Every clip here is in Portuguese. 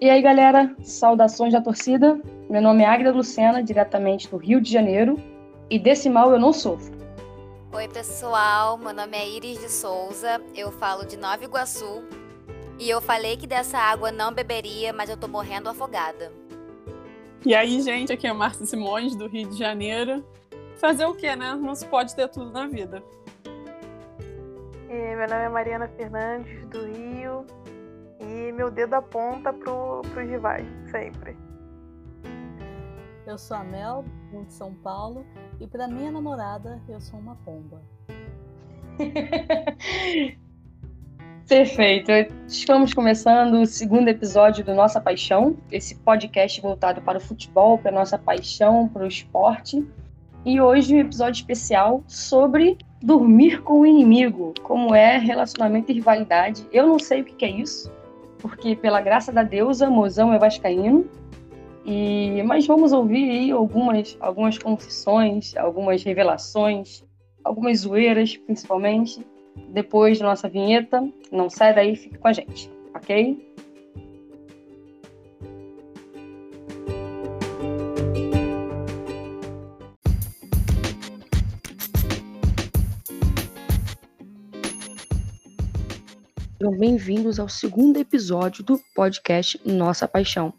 E aí, galera, saudações da torcida. Meu nome é Águida Lucena, diretamente do Rio de Janeiro, e desse mal eu não sofro. Oi, pessoal, meu nome é Iris de Souza, eu falo de Nova Iguaçu, e eu falei que dessa água não beberia, mas eu tô morrendo afogada. E aí, gente, aqui é Márcia Simões, do Rio de Janeiro. Fazer o quê, né? Não se pode ter tudo na vida. E meu nome é Mariana Fernandes, do Rio, e meu dedo aponta pro, pro rivais, sempre. Eu sou a Mel, de São Paulo, e para minha namorada eu sou uma pomba. Perfeito. Estamos começando o segundo episódio do Nossa Paixão, esse podcast voltado para o futebol, para a nossa paixão, para o esporte. E hoje um episódio especial sobre dormir com o inimigo, como é relacionamento e rivalidade. Eu não sei o que é isso, porque pela graça da deusa, Mozão é vascaíno. E mas vamos ouvir aí algumas algumas confissões, algumas revelações, algumas zoeiras, principalmente, depois da nossa vinheta. Não sai daí, fique com a gente, ok? Sejam bem-vindos ao segundo episódio do podcast Nossa Paixão,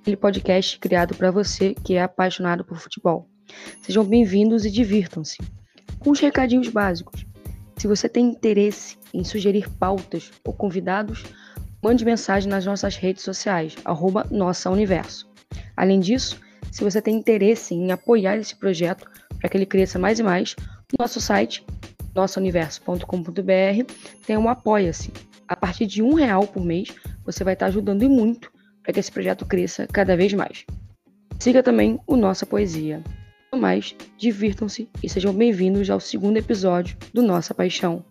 aquele podcast criado para você que é apaixonado por futebol. Sejam bem-vindos e divirtam-se. Com os recadinhos básicos. Se você tem interesse em sugerir pautas ou convidados, mande mensagem nas nossas redes sociais, arroba Nossa Universo. Além disso, se você tem interesse em apoiar esse projeto para que ele cresça mais e mais, nosso site, nossauniverso.com.br, tem um Apoia-se, a partir de um real por mês, você vai estar ajudando e muito para que esse projeto cresça cada vez mais. Siga também o Nossa Poesia. No mais, divirtam-se e sejam bem-vindos ao segundo episódio do Nossa Paixão.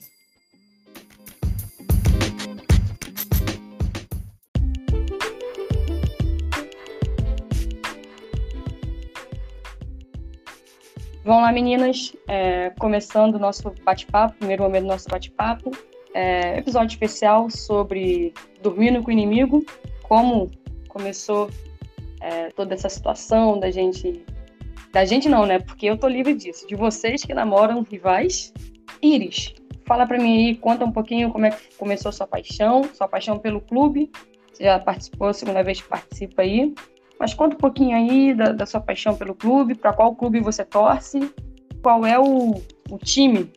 Vamos lá, meninas. É, começando o nosso bate-papo, primeiro momento do nosso bate-papo é, episódio especial sobre dormindo com o inimigo, como começou é, toda essa situação da gente. Da gente não, né? Porque eu tô livre disso. De vocês que namoram rivais. Iris, fala para mim aí, conta um pouquinho como é que começou sua paixão, sua paixão pelo clube. Você já participou, segunda vez que participa aí. Mas conta um pouquinho aí da, da sua paixão pelo clube, para qual clube você torce, qual é o, o time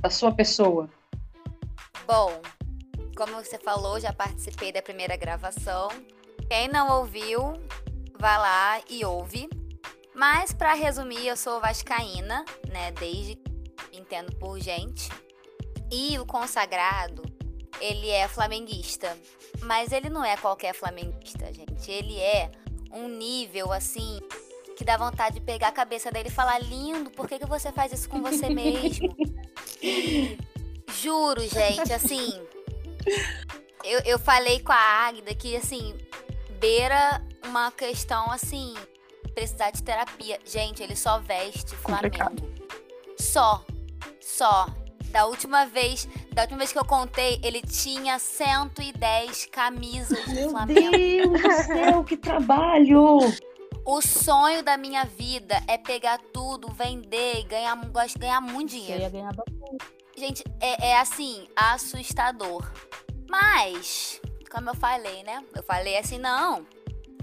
da sua pessoa. Bom, como você falou, já participei da primeira gravação. Quem não ouviu, vai lá e ouve. Mas para resumir, eu sou vascaína, né, desde entendo por gente. E o consagrado, ele é flamenguista, mas ele não é qualquer flamenguista, gente. Ele é um nível assim que dá vontade de pegar a cabeça dele e falar: "Lindo, por que, que você faz isso com você mesmo?" Juro, gente, assim. eu, eu falei com a Águida que, assim, beira uma questão, assim, precisar de terapia. Gente, ele só veste Flamengo. Só. Só. Da última vez, da última vez que eu contei, ele tinha 110 camisas de Flamengo. Meu Deus do céu, que trabalho! O sonho da minha vida é pegar tudo, vender e ganhar, ganhar muito dinheiro. Eu ia ganhar bastante. Gente, é, é assim, assustador. Mas, como eu falei, né? Eu falei assim, não,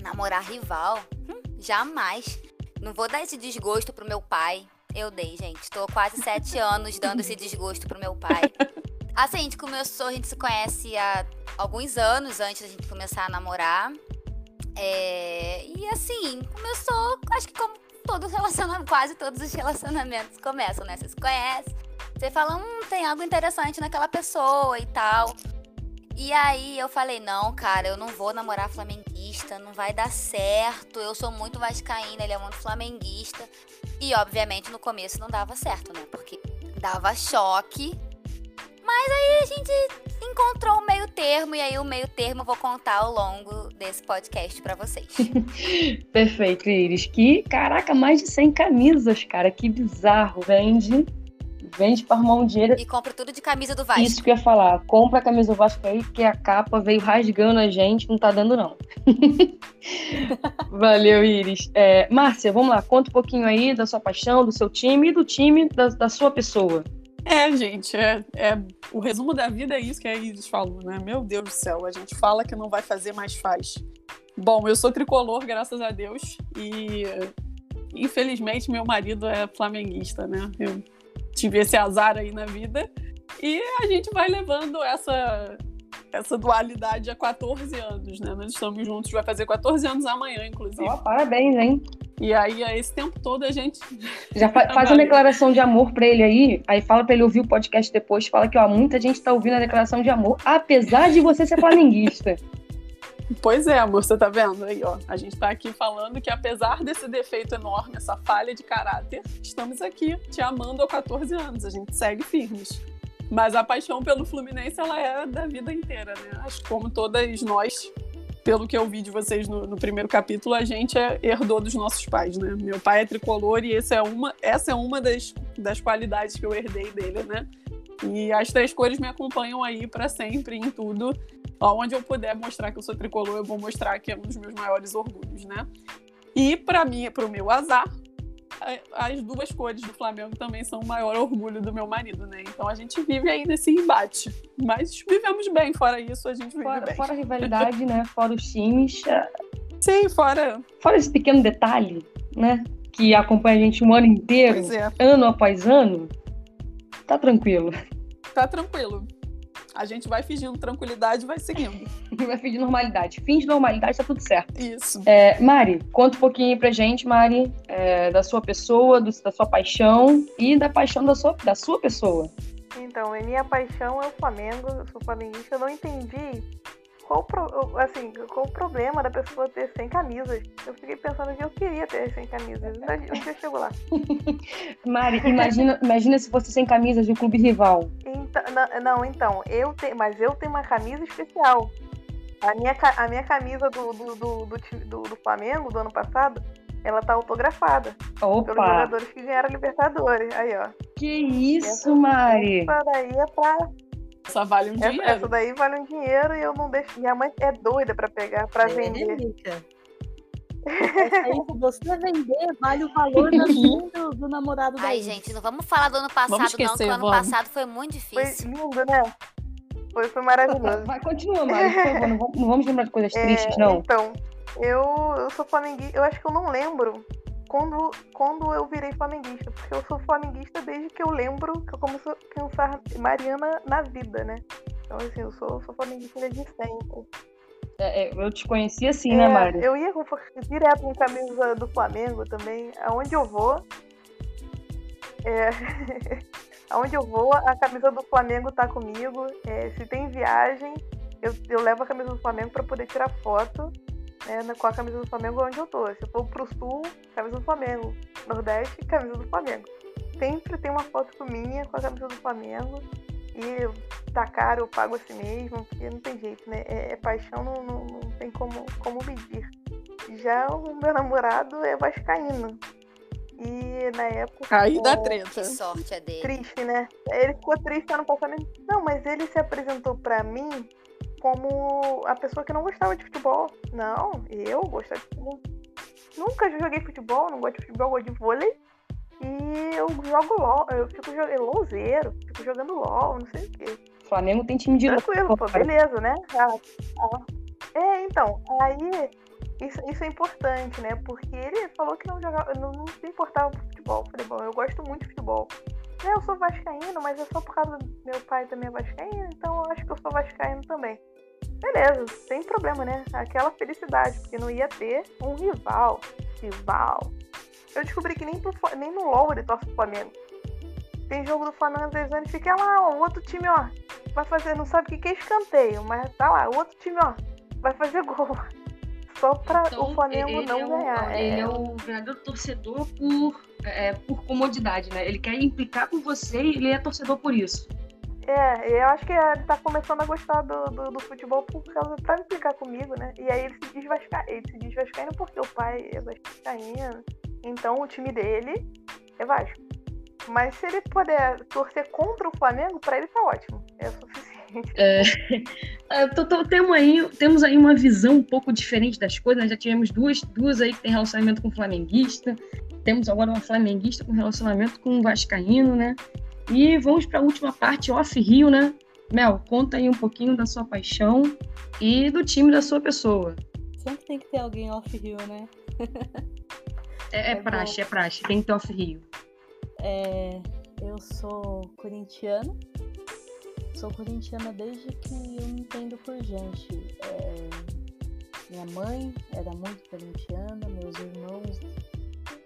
namorar rival, hum, jamais. Não vou dar esse desgosto pro meu pai. Eu dei, gente. Tô quase sete anos dando esse desgosto pro meu pai. Assim, a gente começou, a gente se conhece há alguns anos antes da gente começar a namorar. É, e assim, começou, acho que como todo relacionamento, quase todos os relacionamentos começam, né? Você se conhece, você fala, hum, tem algo interessante naquela pessoa e tal. E aí eu falei, não, cara, eu não vou namorar flamenguista, não vai dar certo. Eu sou muito vascaína, ele é muito flamenguista. E obviamente no começo não dava certo, né? Porque dava choque. Mas aí a gente encontrou o meio termo e aí o meio termo eu vou contar ao longo desse podcast para vocês. Perfeito, Iris. Que, caraca, mais de 100 camisas, cara. Que bizarro. Vende Vende pra arrumar um dinheiro. E compra tudo de camisa do Vasco. Isso que eu ia falar. Compra a camisa do Vasco aí, porque a capa veio rasgando a gente, não tá dando, não. Valeu, Iris. É, Márcia, vamos lá. Conta um pouquinho aí da sua paixão, do seu time e do time da, da sua pessoa. É, gente, é, é, o resumo da vida é isso que a Iris falou, né? Meu Deus do céu, a gente fala que não vai fazer, mas faz. Bom, eu sou tricolor, graças a Deus, e infelizmente meu marido é flamenguista, né? Eu tive esse azar aí na vida, e a gente vai levando essa, essa dualidade há 14 anos, né? Nós estamos juntos, vai fazer 14 anos amanhã, inclusive. Ó, parabéns, hein? E aí, a esse tempo todo, a gente. Já fa faz uma declaração de amor pra ele aí, aí fala pra ele ouvir o podcast depois, fala que ó, muita gente tá ouvindo a declaração de amor, apesar de você ser flamenguista. Pois é, amor, você tá vendo aí, ó. A gente tá aqui falando que apesar desse defeito enorme, essa falha de caráter, estamos aqui te amando há 14 anos. A gente segue firmes. Mas a paixão pelo Fluminense, ela é da vida inteira, né? Acho que como todas nós, pelo que eu vi de vocês no, no, primeiro capítulo, a gente é, herdou dos nossos pais, né? Meu pai é tricolor e é uma, essa é uma das, das qualidades que eu herdei dele, né? E as três cores me acompanham aí para sempre em tudo. Onde eu puder mostrar que eu sou tricolor, eu vou mostrar que é um dos meus maiores orgulhos, né? E para mim, para o meu azar, as duas cores do Flamengo também são o maior orgulho do meu marido, né? Então a gente vive aí nesse embate. Mas vivemos bem, fora isso, a gente vive fora, bem. Fora a rivalidade, né? Fora os times. Sim, fora. Fora esse pequeno detalhe, né? Que acompanha a gente um ano inteiro, é. ano após ano. Tá tranquilo. Tá tranquilo. A gente vai fingindo tranquilidade e vai seguindo. vai fingir normalidade. Finge normalidade, tá tudo certo. Isso. É, Mari, conta um pouquinho pra gente, Mari, é, da sua pessoa, do, da sua paixão e da paixão da sua, da sua pessoa. Então, a minha paixão é o Flamengo, eu sou flamenguista, eu não entendi qual, pro, assim, qual o problema da pessoa ter 100 camisas. Eu fiquei pensando que eu queria ter 100 camisas. Um dia chegou lá. Mari, imagina, imagina se fosse sem camisas de um clube rival. Então, não, não, então, eu tenho, mas eu tenho uma camisa especial. A minha, a minha camisa do, do, do, do, do Flamengo do ano passado, ela tá autografada. Opa. Pelos jogadores que ganharam a Libertadores. Aí, ó. Que isso, essa, Mari? Essa daí é pra essa vale um dinheiro. Essa daí vale um dinheiro e eu não deixo. Minha mãe é doida pra pegar, pra é, vender. Aí, se você vender, vale o valor do, do namorado Ai, gente, não vamos falar do ano passado, esquecer, não, porque o ano vamos. passado foi muito difícil. Foi lindo, né? Foi, foi maravilhoso. Vai, continua, Mari, por favor. Não vamos, não vamos lembrar de coisas é, tristes, não. Então, eu, eu sou flamenguista. Eu acho que eu não lembro quando, quando eu virei flamenguista, porque eu sou flamenguista desde que eu lembro que eu comecei a pensar Mariana na vida, né? Então, assim, eu sou, sou flamenguista desde sempre. É, é, eu te conheci assim, né, é, né, Mari? Eu ia direto com camisa do Flamengo também. Aonde eu vou. É, aonde eu vou, a camisa do Flamengo tá comigo. É, se tem viagem, eu, eu levo a camisa do Flamengo para poder tirar foto né, com a camisa do Flamengo onde eu tô. Se eu for pro sul, camisa do Flamengo. Nordeste, camisa do Flamengo. Sempre tem uma foto minha com a camisa do Flamengo. E tá caro, eu pago assim mesmo, porque não tem jeito, né? É, é paixão, não, não, não, tem como, como medir. Já o meu namorado é vascaíno. E na época. Aí dá treta. Que sorte é dele. Triste, né? Ele ficou triste ano passado. Não, mas ele se apresentou pra mim como a pessoa que não gostava de futebol. Não, eu gostava de futebol. Nunca joguei futebol, não gosto de futebol, gosto de vôlei. E eu jogo LOL, eu fico jogando LOLzeiro, fico jogando LOL, não sei o quê. Flamengo tem time de Tranquilo, pô, beleza, né? Ah, ah. É, então, aí isso, isso é importante, né? Porque ele falou que não jogava, não, não se importava com futebol. Falei, bom, eu gosto muito de futebol. É, eu sou vascaíno, mas é só por causa do meu pai também é vascaíno, então eu acho que eu sou vascaíno também beleza, sem problema, né? Aquela felicidade, porque não ia ter um rival. Rival. Eu descobri que nem, pro, nem no LoL ele torce pro Flamengo. Tem jogo do Flamengo às vezes e fica lá, ó, o outro time, ó, vai fazer, não sabe o que é escanteio, mas tá lá, o outro time, ó, vai fazer gol. Só pra então, o Flamengo não é o, ganhar. Ele é, é o verdadeiro torcedor por, é, por comodidade, né? Ele quer implicar com você e ele é torcedor por isso. É, eu acho que ele tá começando a gostar do, do, do futebol por causa pra implicar comigo, né? E aí ele se diz vascaíno, ele se diz vascaíno porque o pai é vascaíno. Então o time dele é Vasco. Mas se ele puder torcer contra o Flamengo, pra ele tá ótimo. É o suficiente. É, tô- temos, aí, temos aí uma visão um pouco diferente das coisas. Nós já tivemos duas, duas aí que tem relacionamento com flamenguista. Temos agora uma flamenguista com relacionamento com um vascaíno, né? E vamos para a última parte, off-rio, né? Mel, conta aí um pouquinho da sua paixão e do time da sua pessoa. Sempre tem que ter alguém off-rio, né? É, é É praxe, é praxe. Tem que ter off-rio. É, eu sou corintiana. Sou corintiana desde que eu me entendo por gente. É, minha mãe era muito corintiana, meus irmãos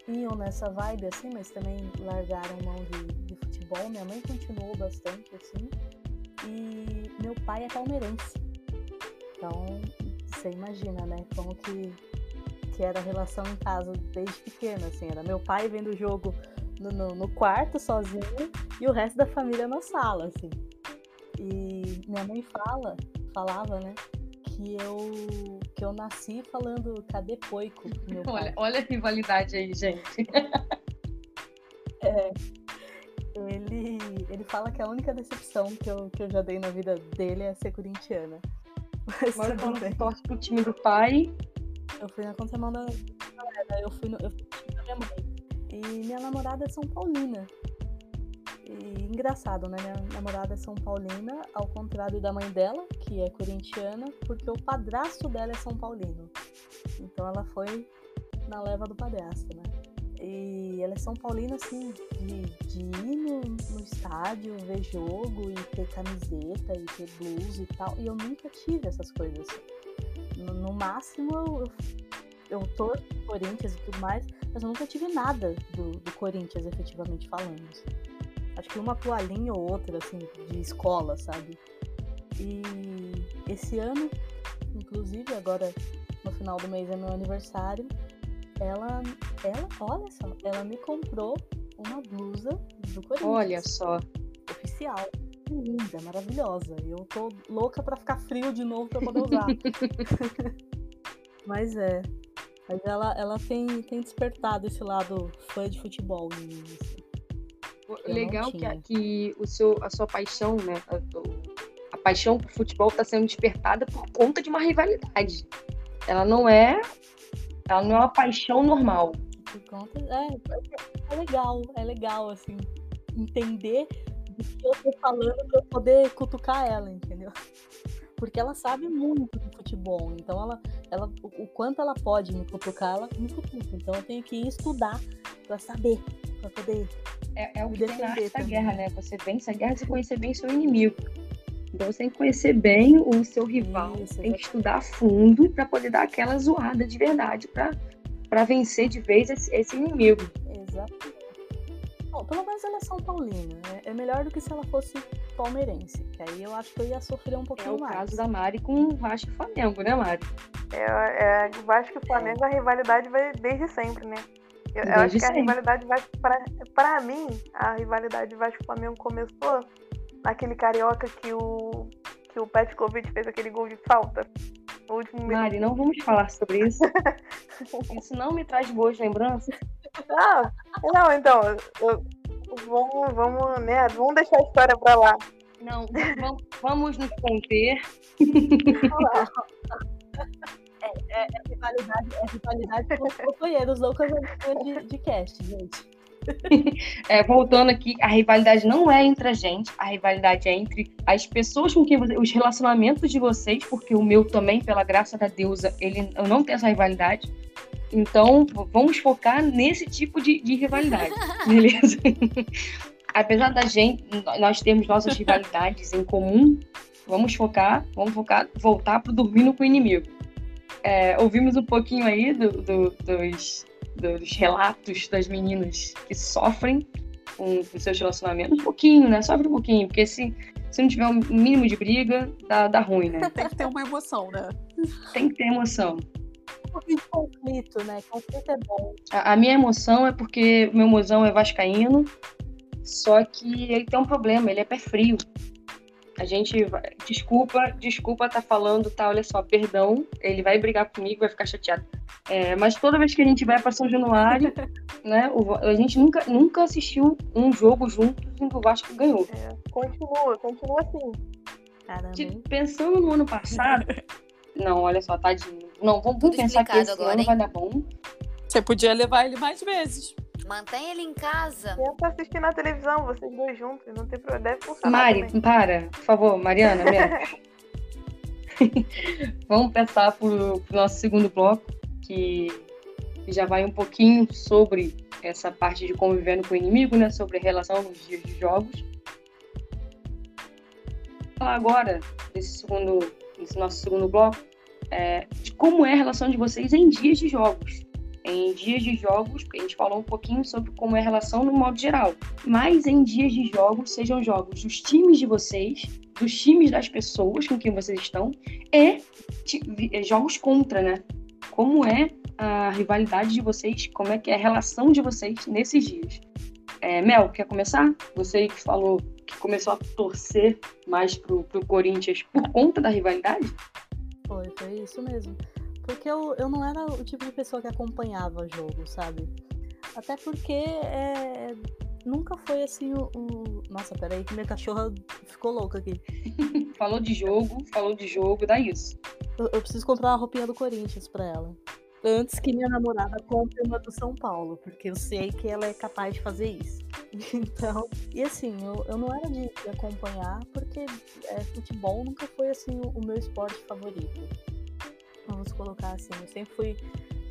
iam nessa vibe assim, mas também largaram mão de, de futebol. Minha mãe continuou bastante assim. E meu pai é palmeirense. Então, você imagina, né? Como que, que era a relação em casa desde pequena, assim. Era meu pai vendo o jogo no, no- no quarto sozinho e o resto da família na sala, assim. E minha mãe fala, falava, né, que eu que eu nasci falando cadê poico. Olha, olha a rivalidade aí, gente. Ele, ele fala que a única decepção que eu, que eu já dei na vida dele é ser corintiana. Mas Agora bem. você torce pro time do pai, Eu fui na contramão da galera, eu fui, no, eu fui no time da minha mãe. E minha namorada é São Paulina. E engraçado, né? Minha namorada é São Paulina, ao contrário da mãe dela, que é corintiana, porque o padrasto dela é São Paulino. Então ela foi na leva do padrasto, né? E ela é São Paulina, assim, de, de ir no, no estádio, ver jogo e ter camiseta e ter blusa e tal. E eu nunca tive essas coisas. No, no máximo, eu, eu torço Corinthians e tudo mais, mas eu nunca tive nada do, do Corinthians, efetivamente falando. assim. Acho que uma toalhinha ou outra, assim, de escola, sabe? E esse ano, inclusive, agora no final do mês é meu aniversário, ela, ela, olha só, ela me comprou uma blusa do Corinthians olha só. oficial. Linda, maravilhosa. Eu tô louca pra ficar frio de novo pra poder usar. Mas é. Mas ela, ela tem, tem despertado esse lado fã de futebol em mim. Legal que, que o seu, a sua paixão, né? A, a paixão por futebol está sendo despertada por conta de uma rivalidade. Ela não é. Ela não é uma paixão normal. Por conta. É, é legal, é legal, assim, entender do que eu tô falando pra eu poder cutucar ela, entendeu? Porque ela sabe muito de futebol, então ela, ela, o o quanto ela pode me cutucar, ela me cutuca. Então eu tenho que ir estudar pra saber, pra poder. É, é o que tem na arte da guerra, né? Você vence a guerra se conhecer bem seu inimigo. Então você tem que conhecer bem o seu rival, Isso, tem que estudar a fundo para poder dar aquela zoada de verdade para vencer de vez esse, esse inimigo. Exatamente. Bom, pelo menos ela é São Paulina. né? É melhor do que se ela fosse palmeirense. Que aí eu acho que eu ia sofrer um É pouquinho o mais. caso da Mari com o Vasco e Flamengo, né, Mari? É, é, eu acho que o Flamengo, a rivalidade vai desde sempre, né? Eu, acho que a rivalidade Vasco, pra, pra mim, a rivalidade Vasco-Flamengo começou naquele carioca que o, que o Petkovic fez aquele gol de falta. No último minuto. Mari, não vamos falar sobre isso. Isso não me traz boas lembranças. Ah, não, então, eu- vamos, vamos, né, vamos deixar a história pra lá. Não, vamos, vamos nos conter. É, é rivalidade, é rivalidade com os companheiros, não com de, de cast, gente. É, voltando aqui, a rivalidade não é entre a gente, a rivalidade é entre as pessoas com quem os relacionamentos de vocês, porque o meu também, pela graça da deusa, ele, eu não tenho essa rivalidade. Então, vamos focar nesse tipo de, de rivalidade, beleza? Apesar da gente, nós temos nossas rivalidades em comum, vamos focar, vamos focar, voltar pro dormindo com o inimigo. É, ouvimos um pouquinho aí do- do- dos, dos relatos das meninas que sofrem com, com seus relacionamentos. Um pouquinho, né? Sofre um pouquinho, porque se, se não tiver um mínimo de briga, dá, dá ruim, né? Tem que ter uma emoção, né? Tem que ter emoção. Um pouquinho de conflito, né? Conflito é bom. A, a minha emoção é porque o meu mozão é vascaíno, só que ele tem um problema, ele é pé frio. A gente vai, desculpa, desculpa tá falando, tá? Olha só, perdão, ele vai brigar comigo, vai ficar chateado. É, mas toda vez que a gente vai para São Januário, né, o, a gente nunca, nunca assistiu um jogo juntos em que o Vasco ganhou. É, continua, continua assim. Caramba. De- pensando no ano passado, não, olha só, tadinho. Não, vamos, vamos pensar que esse agora, ano hein? vai dar bom. Você podia levar ele mais vezes. Mantém ele em casa. Tenta assistir na televisão, vocês dois juntos, não tem problema, deve funcionar Mari, também. para, por favor, Mariana, mesmo. Vamos passar pro, pro nosso segundo bloco, que já vai um pouquinho sobre essa parte de convivendo com o inimigo, né? Sobre a relação nos dias de jogos. Vou falar agora, desse segundo, desse nosso segundo bloco, é, de como é a relação de vocês em dias de jogos. Em dias de jogos, porque a gente falou um pouquinho sobre como é a relação no modo geral. Mas em dias de jogos, sejam jogos dos times de vocês, dos times das pessoas com quem vocês estão, e eh, jogos contra, né? Como é a rivalidade de vocês, como é que é a relação de vocês nesses dias. É, Mel, quer começar? Você que falou que começou a torcer mais pro, pro Corinthians por conta da rivalidade? Foi, foi isso mesmo. Porque eu, eu não era o tipo de pessoa que acompanhava jogo, sabe? Até porque é, nunca foi assim o, o- Nossa, peraí, que minha cachorra ficou louca aqui. Falou de jogo, falou de jogo, dá isso. Eu, eu preciso comprar uma roupinha do Corinthians pra ela. Antes que minha namorada compre uma do São Paulo, porque eu sei que ela é capaz de fazer isso. Então, e assim, eu, eu não era de, de acompanhar, porque é, futebol nunca foi assim o, o meu esporte favorito. Vamos colocar assim, eu sempre fui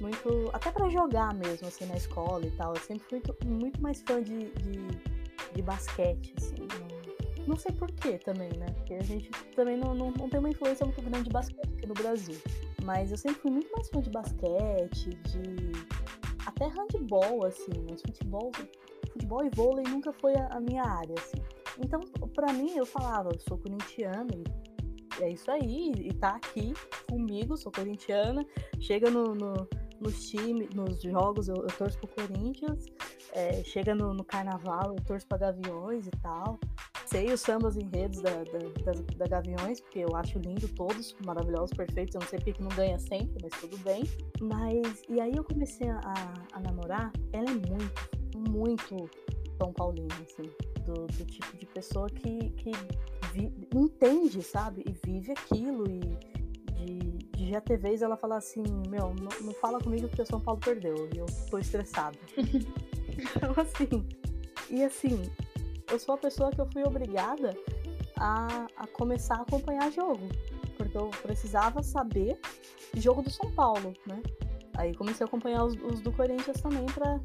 muito. Até pra jogar mesmo, assim, na escola e tal. Eu sempre fui muito mais fã de, de, de basquete, assim. Não, sei porquê também, né? Porque a gente também não, não, não tem uma influência muito grande de basquete aqui no Brasil. Mas eu sempre fui muito mais fã de basquete, de. até handball, assim, mas futebol. Futebol e vôlei nunca foi a, a minha área, assim. Então, pra mim, eu falava, eu sou corintiana e é isso aí, e tá aqui comigo, sou corintiana, chega no, no- nos times, nos jogos, eu, eu torço pro Corinthians, é, chega no, no carnaval, eu torço pra Gaviões e tal. Sei os sambas enredos da, da, das- da Gaviões, porque eu acho lindo todos, maravilhosos, perfeitos. Eu não sei porque que não ganha sempre, mas tudo bem. Mas, e aí eu comecei a, a namorar, ela é muito, muito São Paulina, assim. Do, do tipo de pessoa que, que vi- entende, sabe? E vive aquilo. E de, de já ter vez ela falar assim: Meu, não, não fala comigo porque o São Paulo perdeu e eu tô estressado. então, assim. E assim, eu sou a pessoa que eu fui obrigada a, a começar a acompanhar jogo. Porque eu precisava saber jogo do São Paulo, né? Aí comecei a acompanhar os, os do Corinthians também pra,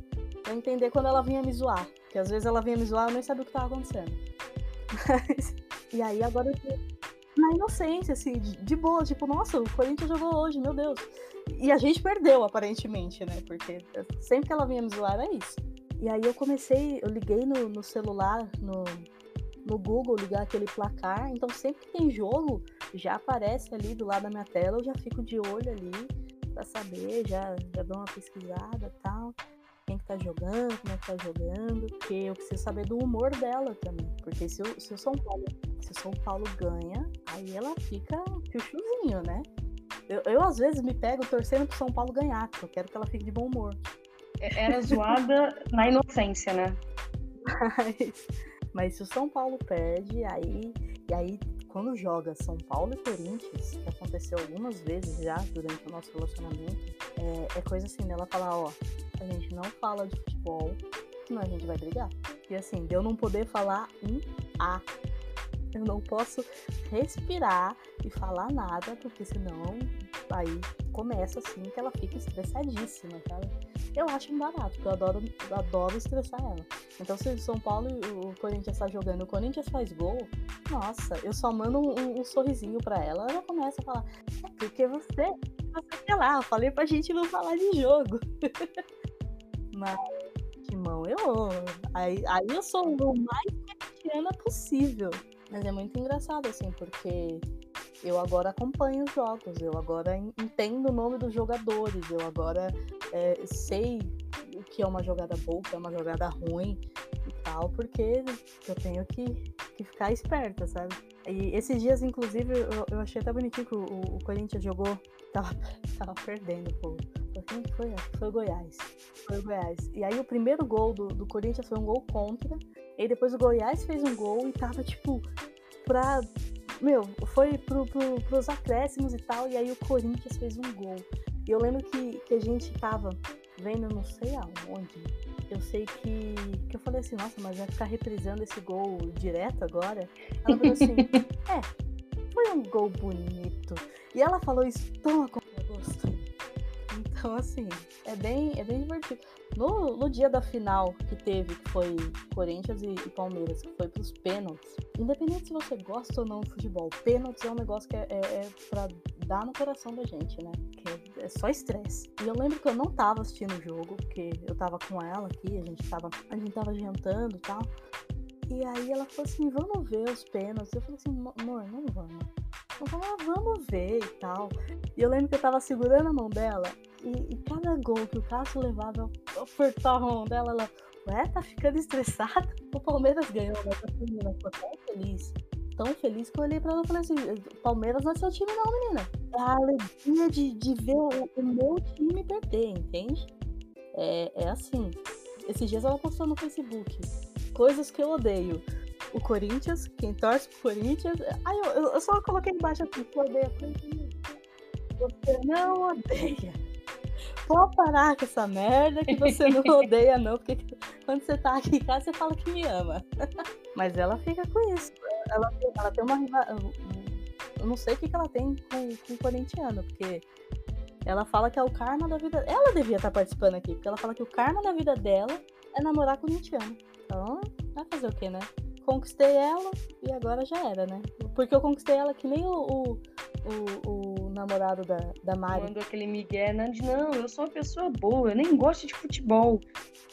pra entender quando ela vinha me zoar. Porque às vezes ela vinha me zoar eu nem sabia o que tava acontecendo. Mas- e aí agora eu na inocência, assim, de, de boa, tipo, nossa, o Corinthians jogou hoje, meu Deus. E a gente perdeu, aparentemente, né? Porque sempre que ela vinha me zoar era isso. E aí eu comecei, eu liguei no, no celular, no, no Google, ligar aquele placar. Então sempre que tem jogo, já aparece ali do lado da minha tela, eu já fico de olho ali pra saber, já, já dou uma pesquisada tal. Tá jogando, como é que tá jogando. Porque eu preciso saber do humor dela também. Porque se o, se o São Paulo, se o São Paulo ganha, aí ela fica chuchuzinho, né? Eu, eu, às vezes, me pego torcendo pro São Paulo ganhar, porque eu quero que ela fique de bom humor. Era zoada na inocência, né? Mas, mas se o São Paulo perde, aí. E aí, quando joga São Paulo e Corinthians, que aconteceu algumas vezes já durante o nosso relacionamento, é, é coisa assim, dela falar, ó, a gente não fala de futebol, senão a gente vai brigar. E assim, de eu não poder falar um A. Eu não posso respirar e falar nada, porque senão aí começa assim que ela fica estressadíssima, sabe? Eu acho um barato, porque eu adoro, adoro estressar ela. Então, se o São Paulo e o Corinthians tá jogando, o Corinthians faz gol, nossa, eu só mando um, um- sorrisinho pra ela, ela começa a falar, é porque você, você quer lá, falei pra gente não falar de jogo. Mas, Timão, eu. Aí, aí eu sou o mais corintiana possível. Mas é muito engraçado, assim, porque eu agora acompanho os jogos, eu agora en- entendo o nome dos jogadores, eu agora é, sei o que é uma jogada boa, o que é uma jogada ruim e tal, porque eu tenho que, que ficar esperta, sabe? E esses dias, inclusive, eu, eu achei até bonitinho que o, o Corinthians jogou, tava, tava perdendo, pô. Quem foi? Que foi o Goiás. Foi o Goiás. E aí o primeiro gol do, do Corinthians foi um gol contra. E depois o Goiás fez um gol e tava, tipo, pra. Meu, foi pro, pro, pros acréscimos e tal. E aí o Corinthians fez um gol. E eu lembro que, que a gente tava vendo não sei aonde. Eu sei que, que eu falei assim, nossa, mas vai ficar reprisando esse gol direto agora? Ela falou assim, é, foi um gol bonito. E ela falou isso tão a gosto. Então, assim, é bem, é bem divertido. No, no dia da final que teve, que foi Corinthians e, e Palmeiras, que foi pros pênaltis, independente se você gosta ou não de futebol, pênaltis é um negócio que é, é, é pra dar no coração da gente, né? Que é só estresse. E eu lembro que eu não tava assistindo o jogo, porque eu tava com ela aqui, a gente tava, a gente tava jantando e tal. E aí ela falou assim, vamos ver os pênaltis. Eu falei assim, amor, não vamos. Eu falei, ah, vamos ver e tal. E eu lembro que eu tava segurando a mão dela e, e cada gol que o Cássio levava, eu, apertava a mão dela, ela, ué, tá ficando estressada? O Palmeiras ganhou, mas a menina ficou tão feliz tão feliz que eu olhei pra ela e falei assim: Palmeiras não é seu time, não, menina. É a alegria de, de ver o, o meu time perder, entende? É, é assim. Esses dias ela postou no Facebook coisas que eu odeio. O Corinthians, quem torce pro Corinthians. Aí eu, eu só coloquei embaixo aqui: você odeia Corinthians? Você não odeia. Pode parar com essa merda que você não odeia, não, porque quando você tá aqui em casa, você fala que me ama. Mas ela fica com isso ela, ela tem uma Eu não sei o que, que ela tem com, com o corintiano, porque ela fala que é o karma da vida. Ela devia estar participando aqui, porque ela fala que o karma da vida dela é namorar com o corintiano. Então, vai fazer o quê, né? Conquistei ela e agora já era, né? Porque eu conquistei ela que nem o, o, o, o namorado da, da Mari. Mandou aquele Miguel, não, não, eu sou uma pessoa boa, eu nem gosto de futebol.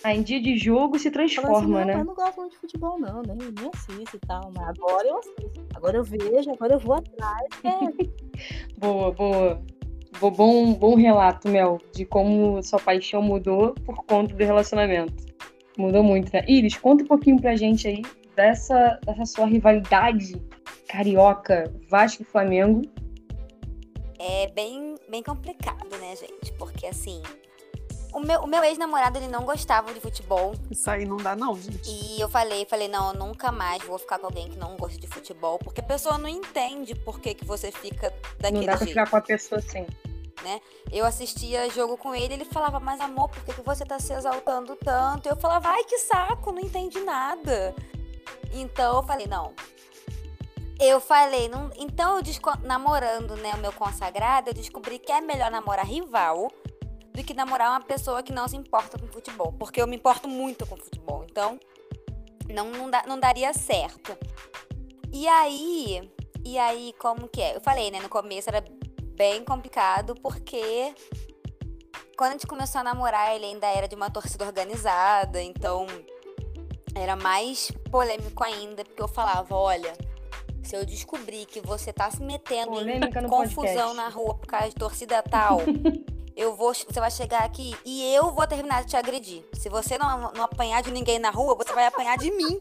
Aí em dia de jogo se transforma, assim, né? Eu não gosto muito de futebol, não, nem, nem assisto e tal. Mas agora eu assisto. Agora eu vejo, agora eu vou atrás. É. boa, boa. Bom, bom relato, Mel, de como sua paixão mudou por conta do relacionamento. Mudou muito, né? Iris, conta um pouquinho pra gente aí dessa, dessa sua rivalidade carioca, Vasco e Flamengo. É bem, bem complicado, né, gente? Porque assim, o meu, o meu ex-namorado, ele não gostava de futebol. Isso aí não dá, não, gente. E eu falei, falei, não, eu nunca mais vou ficar com alguém que não gosta de futebol. Porque a pessoa não entende por que, que você fica daquele jeito. Não dá pra ficar com a pessoa assim. Né? Eu assistia jogo com ele, ele falava, mas amor, por que, que você tá se exaltando tanto? Eu falava, ai que saco, não entendi nada. Então eu falei, não. Eu falei, não... então eu desco... namorando né, o meu consagrado, eu descobri que é melhor namorar rival do que namorar uma pessoa que não se importa com futebol. Porque eu me importo muito com futebol. Então, não, não, dá, não daria certo. E aí, e aí, como que é? Eu falei, né? No começo era bem complicado, porque quando a gente começou a namorar, ele ainda era de uma torcida organizada, então era mais polêmico ainda, porque eu falava, olha, se eu descobrir que você tá se metendo Polêmica em confusão podcast. na rua por causa de torcida tal, eu vou, você vai chegar aqui e eu vou terminar de te agredir. Se você não, não apanhar de ninguém na rua, você vai apanhar de mim.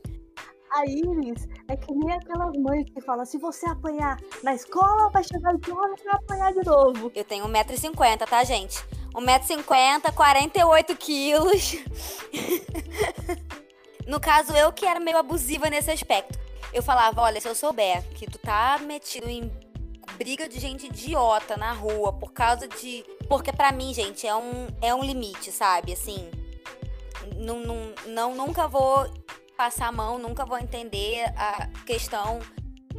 A Iris é que nem aquelas mães que falam: se você apanhar na escola, vai chegar de hora pra apanhar de novo. Eu tenho 1,50m, tá, gente? 1,50m, 48 quilos. no caso, eu que era meio abusiva nesse aspecto. Eu falava: olha, se eu souber que tu tá metido em briga de gente idiota na rua por causa de. Porque para mim, gente, é um, é um limite, sabe? Assim. Não, não, não, nunca vou passar a mão, nunca vou entender a questão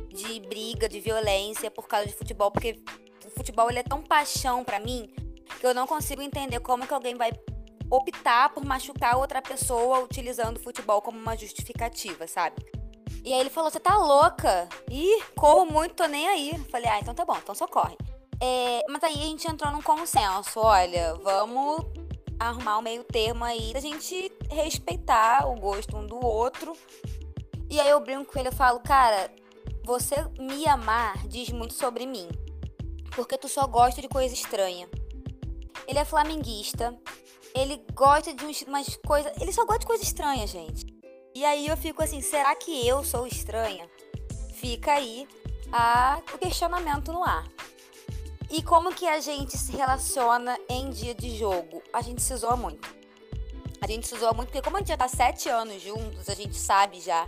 de briga, de violência por causa de futebol, porque o futebol ele é tão paixão para mim que eu não consigo entender como que alguém vai optar por machucar outra pessoa utilizando o futebol como uma justificativa, sabe? E aí ele falou: Você tá louca? Ih, corro muito, tô nem aí. Falei: Ah, então tá bom, então socorre. É, mas aí a gente entrou num consenso: olha, vamos arrumar um meio termo aí da gente respeitar o gosto um do outro. E aí eu brinco com ele, eu falo, cara, você me amar diz muito sobre mim. Porque tu só gosta de coisa estranha. Ele é flamenguista. Ele gosta de umas coisas. Ele só gosta de coisa estranha, gente. E aí eu fico assim, será que eu sou estranha? Fica aí a, o questionamento no ar. E como que a gente se relaciona em dia de jogo? A gente se zoa muito. A gente se zoa muito, porque como a gente já tá sete anos juntos, a gente sabe já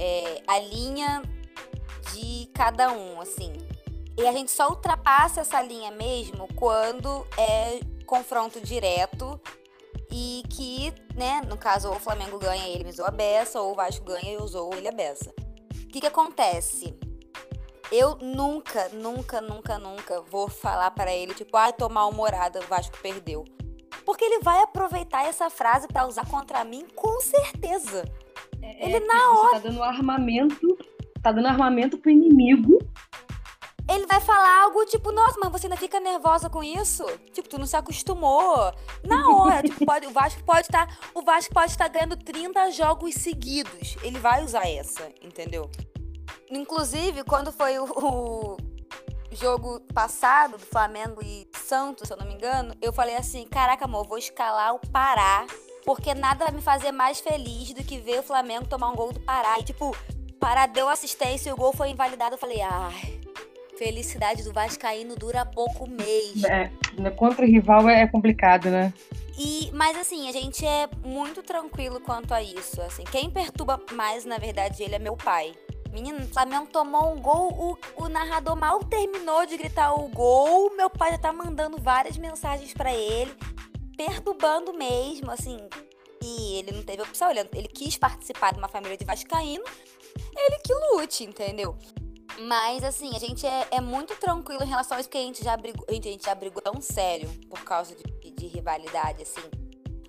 é, a linha de cada um, assim. E a gente só ultrapassa essa linha mesmo quando é confronto direto que, né, no caso, ou o Flamengo ganha e ele me a beça, ou o Vasco ganha e zoo ele a beça. O que que acontece? Eu nunca, nunca, nunca, nunca vou falar para ele, tipo, ah, tô mal-humorada, o Vasco perdeu. Porque ele vai aproveitar essa frase para usar contra mim com certeza. É, ele na hora. Você tá dando armamento, tá dando armamento pro inimigo ele vai falar algo tipo, nossa, mas você ainda fica nervosa com isso? Tipo, tu não se acostumou. Na hora, tipo, pode, o Vasco pode estar. Tá, o Vasco pode estar ganhando 30 jogos seguidos. Ele vai usar essa, entendeu? Inclusive, quando foi o, o jogo passado do Flamengo e Santos, se eu não me engano, eu falei assim: caraca, amor, vou escalar o Pará. Porque nada vai me fazer mais feliz do que ver o Flamengo tomar um gol do Pará. E, tipo, Pará deu assistência e o gol foi invalidado. Eu falei, ai, felicidade do Vascaíno dura pouco mês. É, contra o rival é complicado, né? E, mas assim, a gente é muito tranquilo quanto a isso. Assim, quem perturba mais, na verdade, ele é meu pai. Menino, o Flamengo tomou um gol, o, o narrador mal terminou de gritar o gol, meu pai já tá mandando várias mensagens para ele, perturbando mesmo, assim. E ele não teve opção, ele, ele quis participar de uma família de vascaíno, ele que lute, entendeu? Mas, assim, a gente é, é, muito tranquilo em relação a isso, porque a gente já brigou, a gente, já brigou tão sério por causa de, de, rivalidade, assim.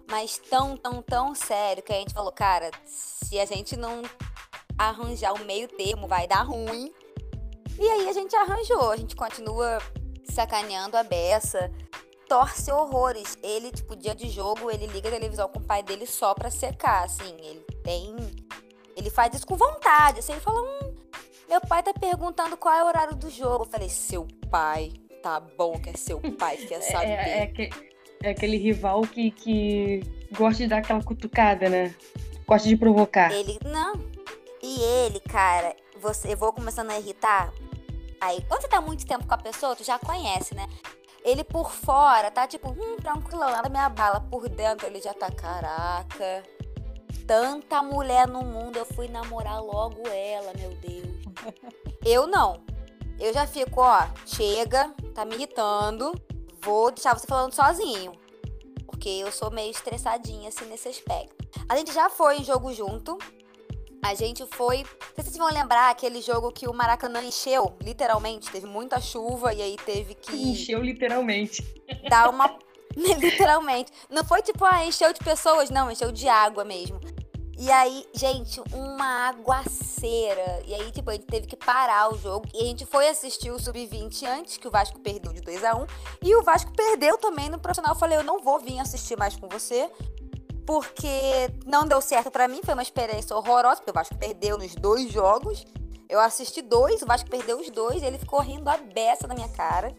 Mas tão, tão, tão sério que a gente falou, cara, se a gente não arranjar o meio termo, vai dar ruim. E aí a gente arranjou, a gente continua sacaneando a beça, torce horrores. Ele, tipo, dia de jogo, ele liga a televisão com o pai dele só pra secar, assim. Ele tem. Ele faz isso com vontade, assim, ele fala, hum, meu pai tá perguntando qual é o horário do jogo. Eu falei, seu pai, tá bom que é seu pai que quer saber. É, é, que, é aquele rival que, que gosta de dar aquela cutucada, né? Gosta de provocar. Ele, não. E ele, cara, você, eu vou começando a irritar. Aí, quando você tá muito tempo com a pessoa, tu já conhece, né? Ele por fora tá tipo, hum, tranquilo, nada minha bala. Por dentro ele já tá, caraca. Tanta mulher no mundo, eu fui namorar logo ela, meu Deus. Eu não. Eu já fico, ó, chega, tá me irritando, vou deixar você falando sozinho. Porque eu sou meio estressadinha, assim, nesse aspecto. A gente já foi em jogo junto. A gente foi. Não sei se vocês vão lembrar aquele jogo que o Maracanã encheu, literalmente. Teve muita chuva e aí teve que. Encheu literalmente. Dar uma. literalmente. Não foi tipo, ah, encheu de pessoas, não, encheu de água mesmo. E aí, gente, uma aguaceira. E aí, tipo, a gente teve que parar o jogo. E a gente foi assistir o Sub-20 antes, que o Vasco perdeu de 2 a 1 E o Vasco perdeu também no profissional. Eu falei, eu não vou vir assistir mais com você. Porque não deu certo para mim, foi uma experiência horrorosa, porque o Vasco perdeu nos dois jogos. Eu assisti dois, o Vasco perdeu os dois, ele ficou rindo a beça na minha cara.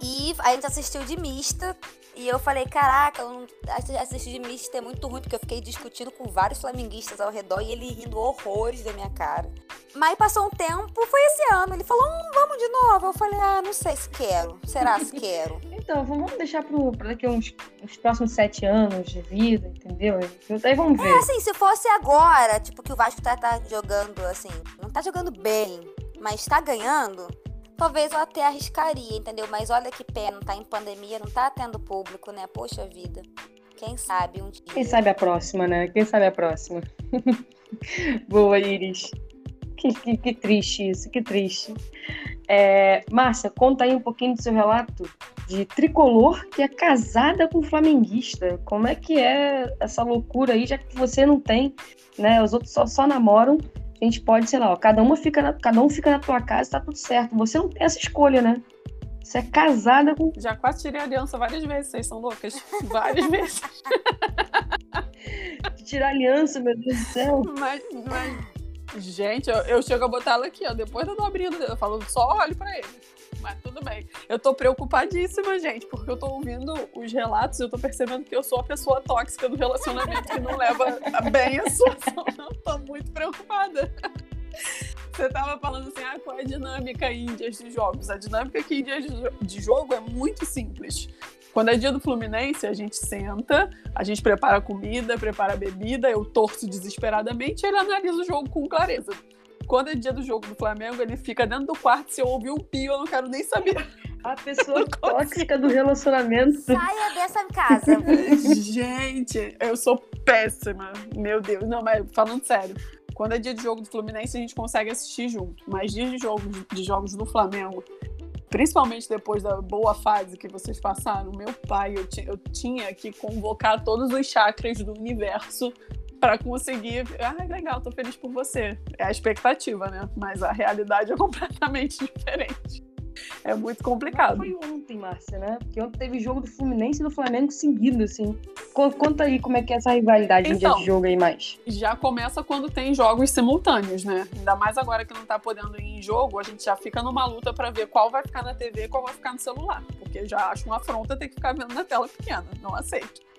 E a gente assistiu de mista. E eu falei, caraca, assistir de mista é muito ruim, porque eu fiquei discutindo com vários flamenguistas ao redor e ele rindo horrores da minha cara. Mas passou um tempo, foi esse ano. Ele falou, hum, vamos de novo. Eu falei, ah, não sei se quero. Será se quero? então, vamos deixar para daqui uns, uns próximos sete anos de vida, entendeu? Aí vamos ver. É, assim, se fosse agora, tipo, que o Vasco tá, tá jogando, assim, não tá jogando bem, mas tá ganhando, talvez eu até arriscaria, entendeu? Mas olha que pena, tá em pandemia, não tá tendo público, né? Poxa vida. Quem sabe um dia. Quem sabe a próxima, né? Quem sabe a próxima. Boa, Iris. Que, que, que, triste isso, que triste. É, Márcia, conta aí um pouquinho do seu relato de tricolor que é casada com flamenguista. Como é que é essa loucura aí, já que você não tem, né? Os outros só, só namoram a gente pode, sei lá, ó, cada, uma fica na, cada um fica na tua casa e tá tudo certo. Você não tem essa escolha, né? Você é casada com. Já quase tirei a aliança várias vezes, vocês são loucas? várias vezes. Tirar aliança, meu Deus do céu. Mas, mas... gente, eu, eu chego a botar ela aqui, ó. Depois eu tô abrindo, eu falo, só olho pra ele mas tudo bem. Eu tô preocupadíssima, gente, porque eu tô ouvindo os relatos e eu tô percebendo que eu sou a pessoa tóxica do relacionamento que não leva bem a solução. Não, tô muito preocupada. Você tava falando assim, ah, qual é a dinâmica em dias de jogos? A dinâmica aqui em dias de jogo é muito simples. Quando é dia do Fluminense, a gente senta, a gente prepara comida, prepara bebida, eu torço desesperadamente e ele analisa o jogo com clareza. Quando é dia do jogo do Flamengo, ele fica dentro do quarto, se eu ouvir um pio, eu não quero nem saber. A pessoa tóxica do relacionamento. Saia dessa casa. gente, eu sou péssima. Meu Deus. Não, mas falando sério. Quando é dia de jogo do Fluminense, a gente consegue assistir junto. Mas dias de jogos, de jogos do Flamengo, principalmente depois da boa fase que vocês passaram, meu pai, eu, eu tinha que convocar todos os chakras do universo para conseguir. Ah, legal, tô feliz por você. É a expectativa, né? Mas a realidade é completamente diferente. É muito complicado. Foi ontem, Márcia, né? Porque ontem teve jogo do Fluminense e do Flamengo seguido, assim. Conta aí como é que é essa rivalidade então, no dia de então, jogo aí mais. Já começa quando tem jogos simultâneos, né? Ainda mais agora que não tá podendo ir em jogo, a gente já fica numa luta para ver qual vai ficar na TV e qual vai ficar no celular. Porque já acho uma afronta ter que ficar vendo na tela pequena. Não aceito.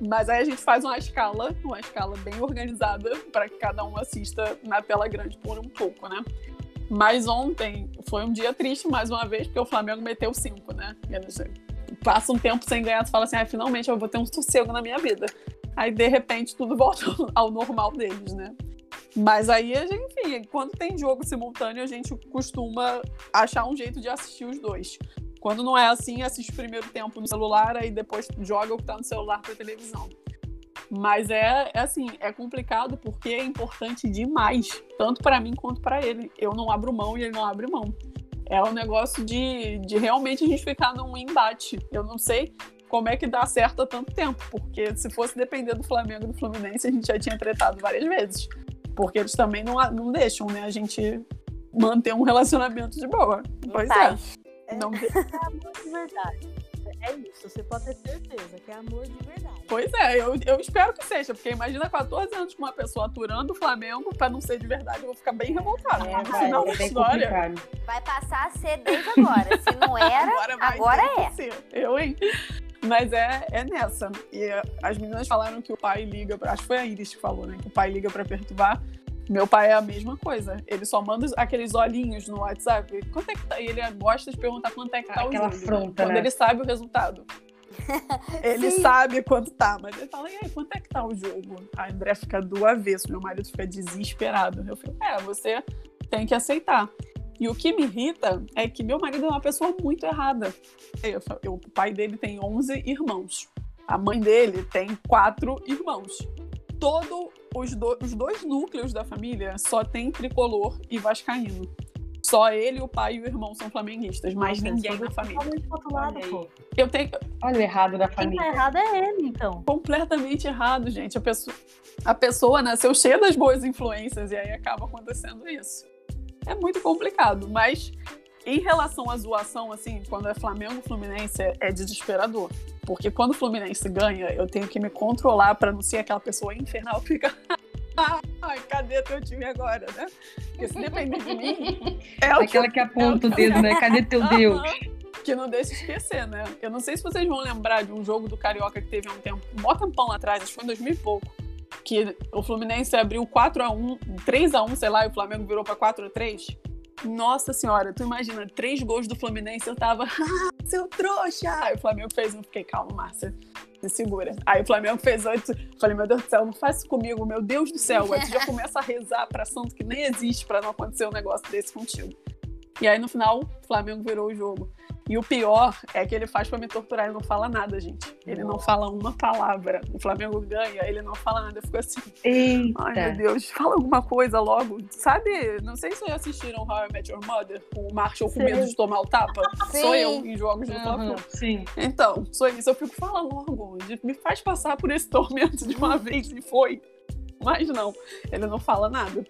Mas aí a gente faz uma escala, uma escala bem organizada para que cada um assista na tela grande por um pouco, né? Mas ontem foi um dia triste mais uma vez, porque o Flamengo meteu cinco, né? Passa um tempo sem ganhar, tu fala assim, ah, finalmente eu vou ter um sossego na minha vida. Aí, de repente, tudo volta ao normal deles, né? Mas aí, enfim, quando tem jogo simultâneo, a gente costuma achar um jeito de assistir os dois. Quando não é assim, assiste o primeiro tempo no celular, aí depois joga o que tá no celular pra televisão. Mas é, é, assim, é complicado porque é importante demais, tanto para mim quanto para ele. Eu não abro mão e ele não abre mão. É um negócio de, de realmente a gente ficar num embate. Eu não sei como é que dá certo há tanto tempo, porque se fosse depender do Flamengo e do Fluminense, a gente já tinha tretado várias vezes. Porque eles também não, não deixam, né, a gente manter um relacionamento de boa. Pois é. É. Não... É amor de verdade. É isso, você pode ter certeza que é amor de verdade. Pois é, eu, eu espero que seja, porque imagina 14 anos com uma pessoa aturando o Flamengo pra não ser de verdade, eu vou ficar bem revoltada. É, vai, Final é história. Complicado. Vai passar a ser desde agora. Se não era, agora, agora é. Eu, hein? Mas é, é nessa. E as meninas falaram que o pai liga, pra, acho que foi a Iris que falou, né? Que o pai liga pra perturbar. Meu pai é a mesma coisa. Ele só manda aqueles olhinhos no WhatsApp. Quanto é que tá? E ele gosta de perguntar quanto é que tá Aquela o jogo. Afronta, Quando né? ele sabe o resultado. ele Sim. sabe quanto tá, mas ele fala, e aí, quanto é que tá o jogo? A André fica do avesso, meu marido fica desesperado. Eu fico, é, você tem que aceitar. E o que me irrita é que meu marido é uma pessoa muito errada. Eu, eu, o pai dele tem 11 irmãos. A mãe dele tem quatro irmãos. Todo os, do, os dois núcleos da família só tem tricolor e vascaíno. Só ele, o pai e o irmão são flamenguistas, mas Nossa, ninguém na família. Lado, eu tenho. Olha o errado da família. Quem tá errado é ele, então. Completamente errado, gente. A pessoa, a pessoa nasceu cheia das boas influências e aí acaba acontecendo isso. É muito complicado, mas em relação à zoação, assim, quando é Flamengo Fluminense, é, é desesperador. Porque quando o Fluminense ganha, eu tenho que me controlar para não ser aquela pessoa infernal que fica. Ai, cadê teu time agora, né? Porque se depender de mim. É Aquela que, aponta é o dedo, né? Cadê teu Deus? Que não deixa esquecer, né? Eu não sei se vocês vão lembrar de um jogo do Carioca que teve há um tempo, um bom tempão atrás, acho que foi em 2000 e pouco. Que o Fluminense abriu 4x1, 3x1, sei lá, e o Flamengo virou pra 4x3. Nossa senhora, tu imagina, três gols do Fluminense, eu tava, ah, seu trouxa! Aí o Flamengo fez um, fiquei, calma, Márcia, se segura. Aí o Flamengo fez oito, falei, meu Deus do céu, não isso comigo, meu Deus do céu. Aí tu já começa a rezar pra santo que nem existe pra não acontecer um negócio desse contigo. E aí no final, o Flamengo virou o jogo. E o pior é que ele faz para me torturar, ele não fala nada, gente. Ele não fala uma palavra. O Flamengo ganha, ele não fala nada. Eu fico assim. Eita. Ai, meu Deus, fala alguma coisa logo. Sabe, não sei se vocês assistiram How I Met Your Mother, o Marshall com medo de tomar o tapa. Sim. Sou eu em jogos do uhum, Sim. Então, sou isso. Eu fico, fala logo. Me faz passar por esse tormento de uma vez e foi. Mas não, ele não fala nada.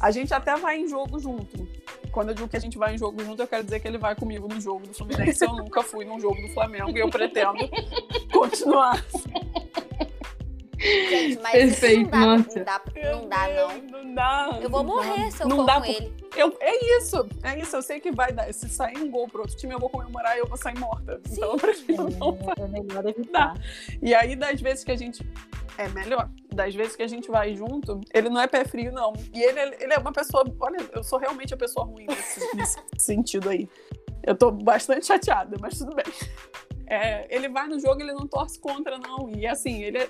A gente até vai em jogo junto quando eu digo que a gente vai em jogo junto, eu quero dizer que ele vai comigo no jogo do Fluminense. Eu nunca fui num jogo do Flamengo e eu pretendo continuar. Gente, mas Perfeito, isso não dá, nossa. não dá, não dá, não. Não dá. Eu vou morrer dá. se eu não for dá com por- ele. Eu, é isso, é isso. Eu sei que vai dar. Se sair um gol pro outro time, eu vou comemorar e eu vou sair morta. Então eu prefiro não É, é melhor evitar. E aí, das vezes que a gente. É melhor. Das vezes que a gente vai junto, ele não é pé frio, não. E ele, ele é uma pessoa. Olha, eu sou realmente a pessoa ruim nesse, nesse sentido aí. Eu tô bastante chateada, mas tudo bem. É, ele vai no jogo, ele não torce contra, não. E assim, ele é-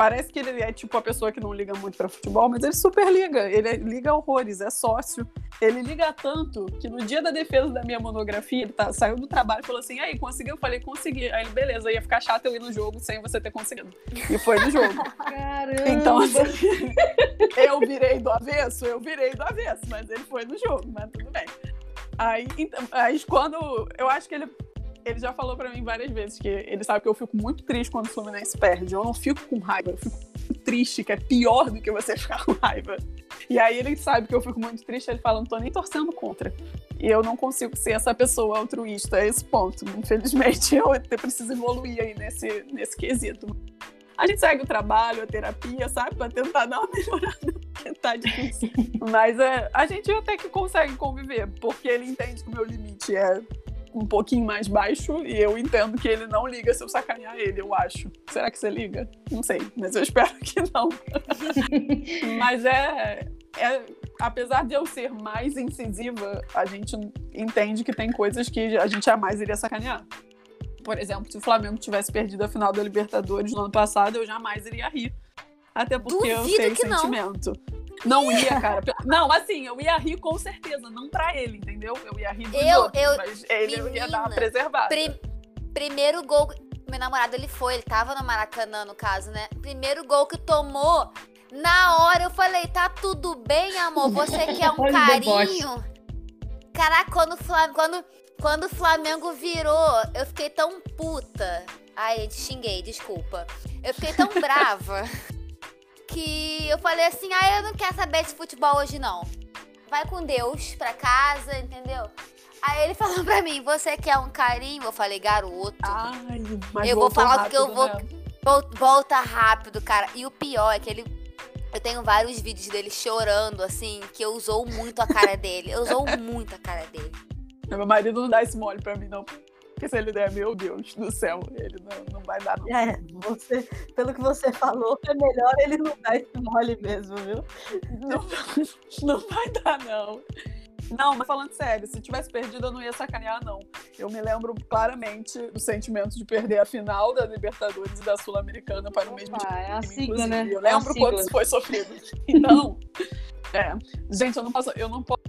Parece que ele é tipo a pessoa que não liga muito pra futebol, mas ele super liga. Ele liga horrores, é sócio. Ele liga tanto que no dia da defesa da minha monografia, ele tá- saiu do trabalho e falou assim: aí, conseguiu? Eu falei, consegui. Aí ele, beleza, ia ficar chato eu ir no jogo sem você ter conseguido. E foi no jogo. Caramba! Então, assim, eu virei do avesso, eu virei do avesso, mas ele foi no jogo, mas tudo bem. Aí, então, aí quando. Eu acho que ele. Ele já falou pra mim várias vezes que ele sabe que eu fico muito triste quando o Fluminense perde. Eu não fico com raiva, eu fico triste, que é pior do que você ficar com raiva. E aí ele sabe que eu fico muito triste, ele fala, não tô nem torcendo contra. E eu não consigo ser essa pessoa altruísta a esse ponto. Infelizmente, eu preciso evoluir aí nesse, nesse quesito. A gente segue o trabalho, a terapia, sabe? Pra tentar dar uma melhorada, porque tá difícil. Mas é, a gente até que consegue conviver, porque ele entende que o meu limite é um pouquinho mais baixo e eu entendo que ele não liga se eu sacanear ele, eu acho. Será que você liga? Não sei, mas eu espero que não. mas é, é- Apesar de eu ser mais incisiva, a gente entende que tem coisas que a gente jamais iria sacanear. Por exemplo, se o Flamengo tivesse perdido a final da Libertadores no ano passado, eu jamais iria rir. Até porque eu Duvido sei o que não. Não ia, cara. Não, assim, eu ia rir com certeza, não pra ele, entendeu? Eu ia rir dos Eu- outros, eu- mas ele eu ia dar uma menina, preservada. Pri- primeiro gol. Meu namorado, ele foi, ele tava no Maracanã, no caso, né? Primeiro gol que tomou. Na hora eu falei, tá tudo bem, amor? Você quer um o deboche. carinho? Caraca, quando o Flamengo. Quando, quando o Flamengo virou, eu fiquei tão puta. Ai, gente, xinguei, desculpa. Eu fiquei tão brava que eu falei assim: ah, eu não quero saber de futebol hoje, não. Vai com Deus pra casa, entendeu? Aí ele falou pra mim: você quer um carinho? Eu falei, garoto. Ai, mas Eu vou falar que eu vou- né? Vol- Volta rápido, cara. E o pior é que ele. Eu tenho vários vídeos dele chorando, assim, que eu usou muito a cara dele. Eu usou muito a cara dele. Meu marido não dá esse mole pra mim, não. Porque se ele der, meu Deus do céu, ele não, não vai dar, não. É, você, pelo que você falou, é melhor ele não dar esse mole mesmo, viu? Não, não vai dar, não. Não, mas falando sério, se tivesse perdido, eu não ia sacanear, não. Eu me lembro claramente do sentimento de perder a final da Libertadores e da Sul-Americana para o mesmo Opa, é a time, sigla, né? inclusive. Eu É lembro quanto sigla. isso foi sofrido. Então, é. Gente, eu não posso, eu não posso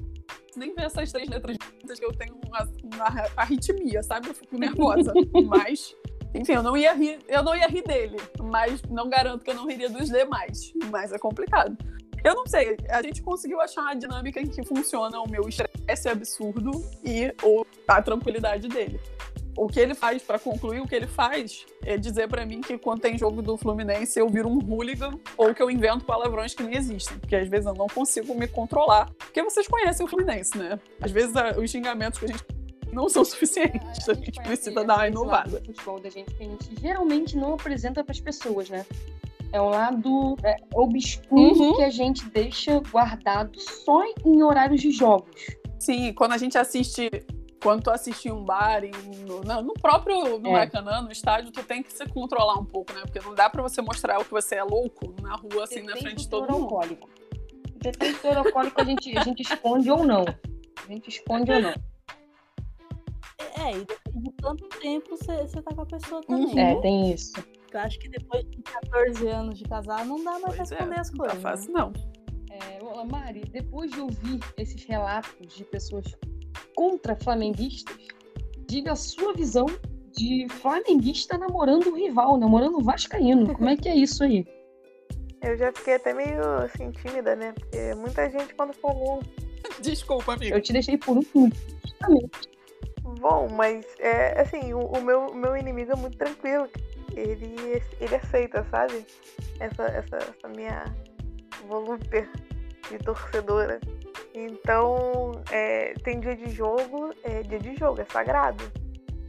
nem ver essas três letras juntas que eu tenho uma, uma arritmia, sabe? Eu fico nervosa. mas, enfim, eu não ia rir, eu não ia rir dele, mas não garanto que eu não riria dos demais. Mas é complicado. Eu não sei, a gente conseguiu achar uma dinâmica em que funciona o meu estresse absurdo e o- a tranquilidade dele. O que ele faz, pra concluir, o que ele faz é dizer pra mim que quando tem jogo do Fluminense eu viro um hooligan ou que eu invento palavrões que nem existem. Porque às vezes eu não consigo me controlar. Porque vocês conhecem o Fluminense, né? Às vezes a- os xingamentos que a gente não são suficientes. A gente precisa dar uma inovada. O futebol da gente que a gente geralmente não apresenta para as pessoas, né? É um lado é, obscuro Uhum. que a gente deixa guardado só em horários de jogos. Sim, quando a gente assiste. Quando tu assiste um bar, em, no, não, no próprio no É. Maracanã, no estádio, tu tem que se controlar um pouco, né? Porque não dá pra você mostrar o que você é louco na rua, assim, na frente de todo mundo. alcoólico. Detém teor alcoólico a gente, a gente esconde ou não. A gente esconde ou não. É, e de quanto tempo você, você tá com a pessoa também. Uhum. né? É, tem isso. Eu acho que depois de 14 anos de casar, não dá mais pra Pois é, esconder as não tá coisas. né? fácil, não. É, ô, Mari, depois de ouvir esses relatos de pessoas contra flamenguistas, diga a sua visão de flamenguista namorando o rival, namorando o vascaíno. Como é que é isso aí? Eu já fiquei até meio assim, tímida, né? Porque muita gente quando falou, Desculpa, amigo. Eu te deixei por último, justamente. bom, mas é assim, o, o meu, o meu inimigo é muito tranquilo. Ele, ele aceita, sabe? Essa, essa, essa minha volúpia de torcedora. Então, é, tem dia de jogo, é dia de jogo, é sagrado.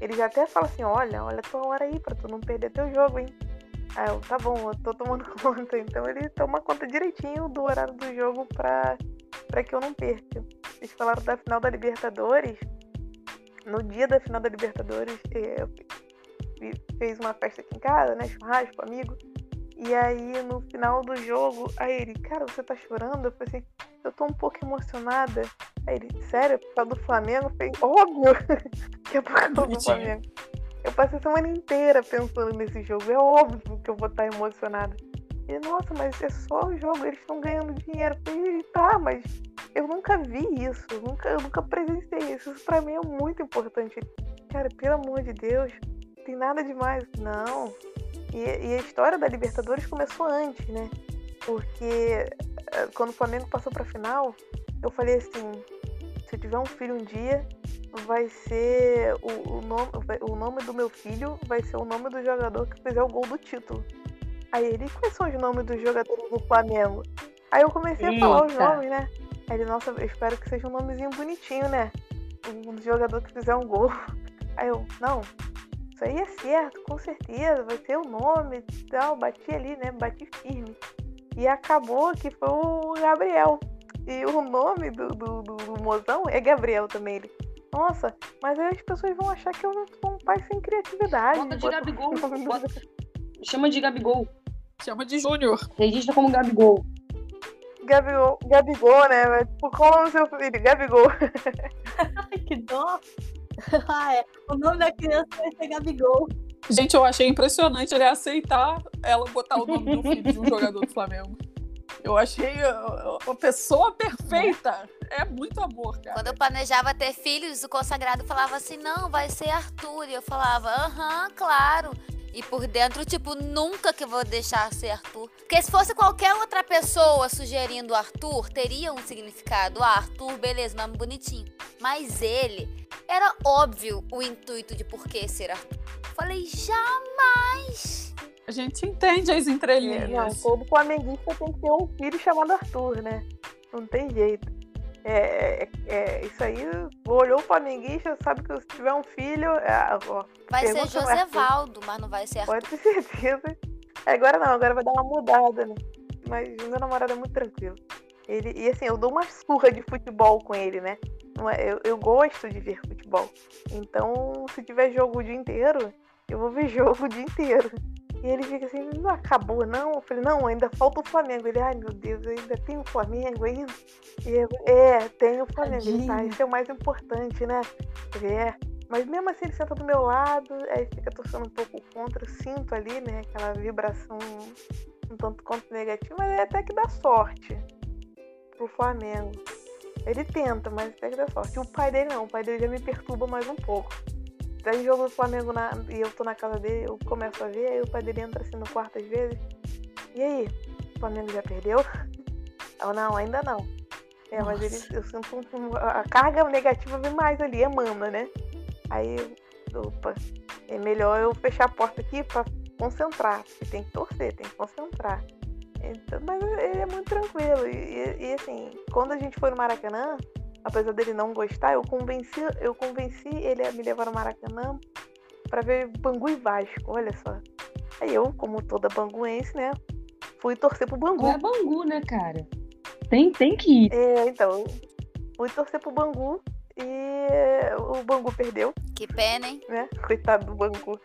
Ele já até fala assim, olha, olha a tua hora aí pra tu não perder teu jogo, hein? Aí eu, tá bom, eu tô tomando conta. Então ele toma conta direitinho do horário do jogo pra, pra que eu não perca. Eles falaram da final da Libertadores. No dia da final da Libertadores, eu fez uma festa aqui em casa, né? Churrasco, amigo. E aí, no final do jogo, aí ele, cara, você tá chorando? Eu falei assim, eu tô um pouco emocionada. Aí ele, sério, por causa do Flamengo? Eu falei, óbvio que é por causa do Flamengo. Eu passei a semana inteira pensando nesse jogo. É óbvio que eu vou estar emocionada. E, nossa, mas é só o jogo, eles estão ganhando dinheiro. Eu falei, tá, mas eu nunca vi isso. Eu nunca, eu nunca presenciei isso. Isso pra mim é muito importante. Cara, pelo amor de Deus, não tem nada demais. Não. E, e a história da Libertadores começou antes, né? Porque eh, quando o Flamengo passou pra final, eu falei assim, se eu tiver um filho um dia, vai ser o, o, nome, o nome do meu filho vai ser o nome do jogador que fizer o gol do título. Aí ele, quais são os nomes dos jogadores do Flamengo? Aí eu comecei Eita. a falar os nomes, né? Aí ele, nossa, eu espero que seja um nomezinho bonitinho, né? Um jogador que fizer um gol. Aí eu, não, isso aí é certo, com certeza, vai ter o nome e tal. Bati ali, né? Bati firme. E acabou que foi o Gabriel. E o nome do, do, do, do mozão é Gabriel também. Ele, nossa, mas aí as pessoas vão achar que eu não sou um pai sem criatividade. Bota de Gabigol. Bota... Chama de Gabigol. Chama de Júnior. Registra como Gabigol. Gabigol, Gabigol, né? Tipo, qual é o seu filho? Gabigol. Ai, que dó. ah, é. O nome da criança vai ser Gabigol. Gente, eu achei impressionante ele aceitar ela botar o nome do filho de um jogador do Flamengo. Eu achei a pessoa perfeita. É muito amor, cara. Quando eu planejava ter filhos, o consagrado falava assim: não, vai ser Arthur. E eu falava: aham, claro. E por dentro, tipo, nunca que eu vou deixar ser Arthur. Porque se fosse qualquer outra pessoa sugerindo Arthur, teria um significado. Ah, Arthur, beleza, nome bonitinho. Mas ele, era óbvio o intuito de por que ser Arthur. Falei, jamais! A gente entende as entrelinhas. É, não, todo flamenguista tem que ter um filho chamado Arthur, né? Não tem jeito. É, é, é, isso aí, olhou o flamenguista, sabe que se tiver um filho. É, ó, vai ser Josevaldo, mas não vai ser Arthur. Pode ter certeza. Agora não, agora vai dar uma mudada, né? Mas meu namorado é muito tranquilo. Ele, e assim, eu dou uma surra de futebol com ele, né? É, eu, eu gosto de ver futebol. Então, se tiver jogo o dia inteiro, eu vou ver jogo o dia inteiro. E ele fica assim, não acabou não? Eu falei, não, ainda falta o Flamengo. Ele, ai meu Deus, ainda tem o Flamengo ainda? E eu, é, tem o Flamengo. Ele, tá, isso é o mais importante, né? Ele, é. Mas mesmo assim ele senta do meu lado, aí fica torcendo um pouco contra, sinto ali, né, aquela vibração um tanto quanto negativa, mas é até que dá sorte pro Flamengo. Ele tenta, mas até que dá sorte. O pai dele não, o pai dele já me perturba mais um pouco. Tem jogo do Flamengo na, e eu tô na casa dele, eu começo a ver, aí o pai dele entra assim no quarto às vezes. E aí, o Flamengo já perdeu? Eu, não, ainda não. É, Nossa. mas ele, eu sinto um, a carga negativa vem mais ali, emana, né? Aí, opa, é melhor eu fechar a porta aqui pra concentrar, porque tem que torcer, tem que concentrar. Então, mas ele é muito tranquilo. E, e, e assim, quando a gente foi no Maracanã, apesar dele não gostar, eu convenci, eu convenci ele a me levar no Maracanã para ver Bangu e Vasco, olha só. Aí eu, como toda banguense, né, fui torcer pro Bangu. é Bangu, né, cara? Tem, tem que ir. É, então, fui torcer pro Bangu e o Bangu perdeu. Que pena, hein? Né? Coitado do Bangu.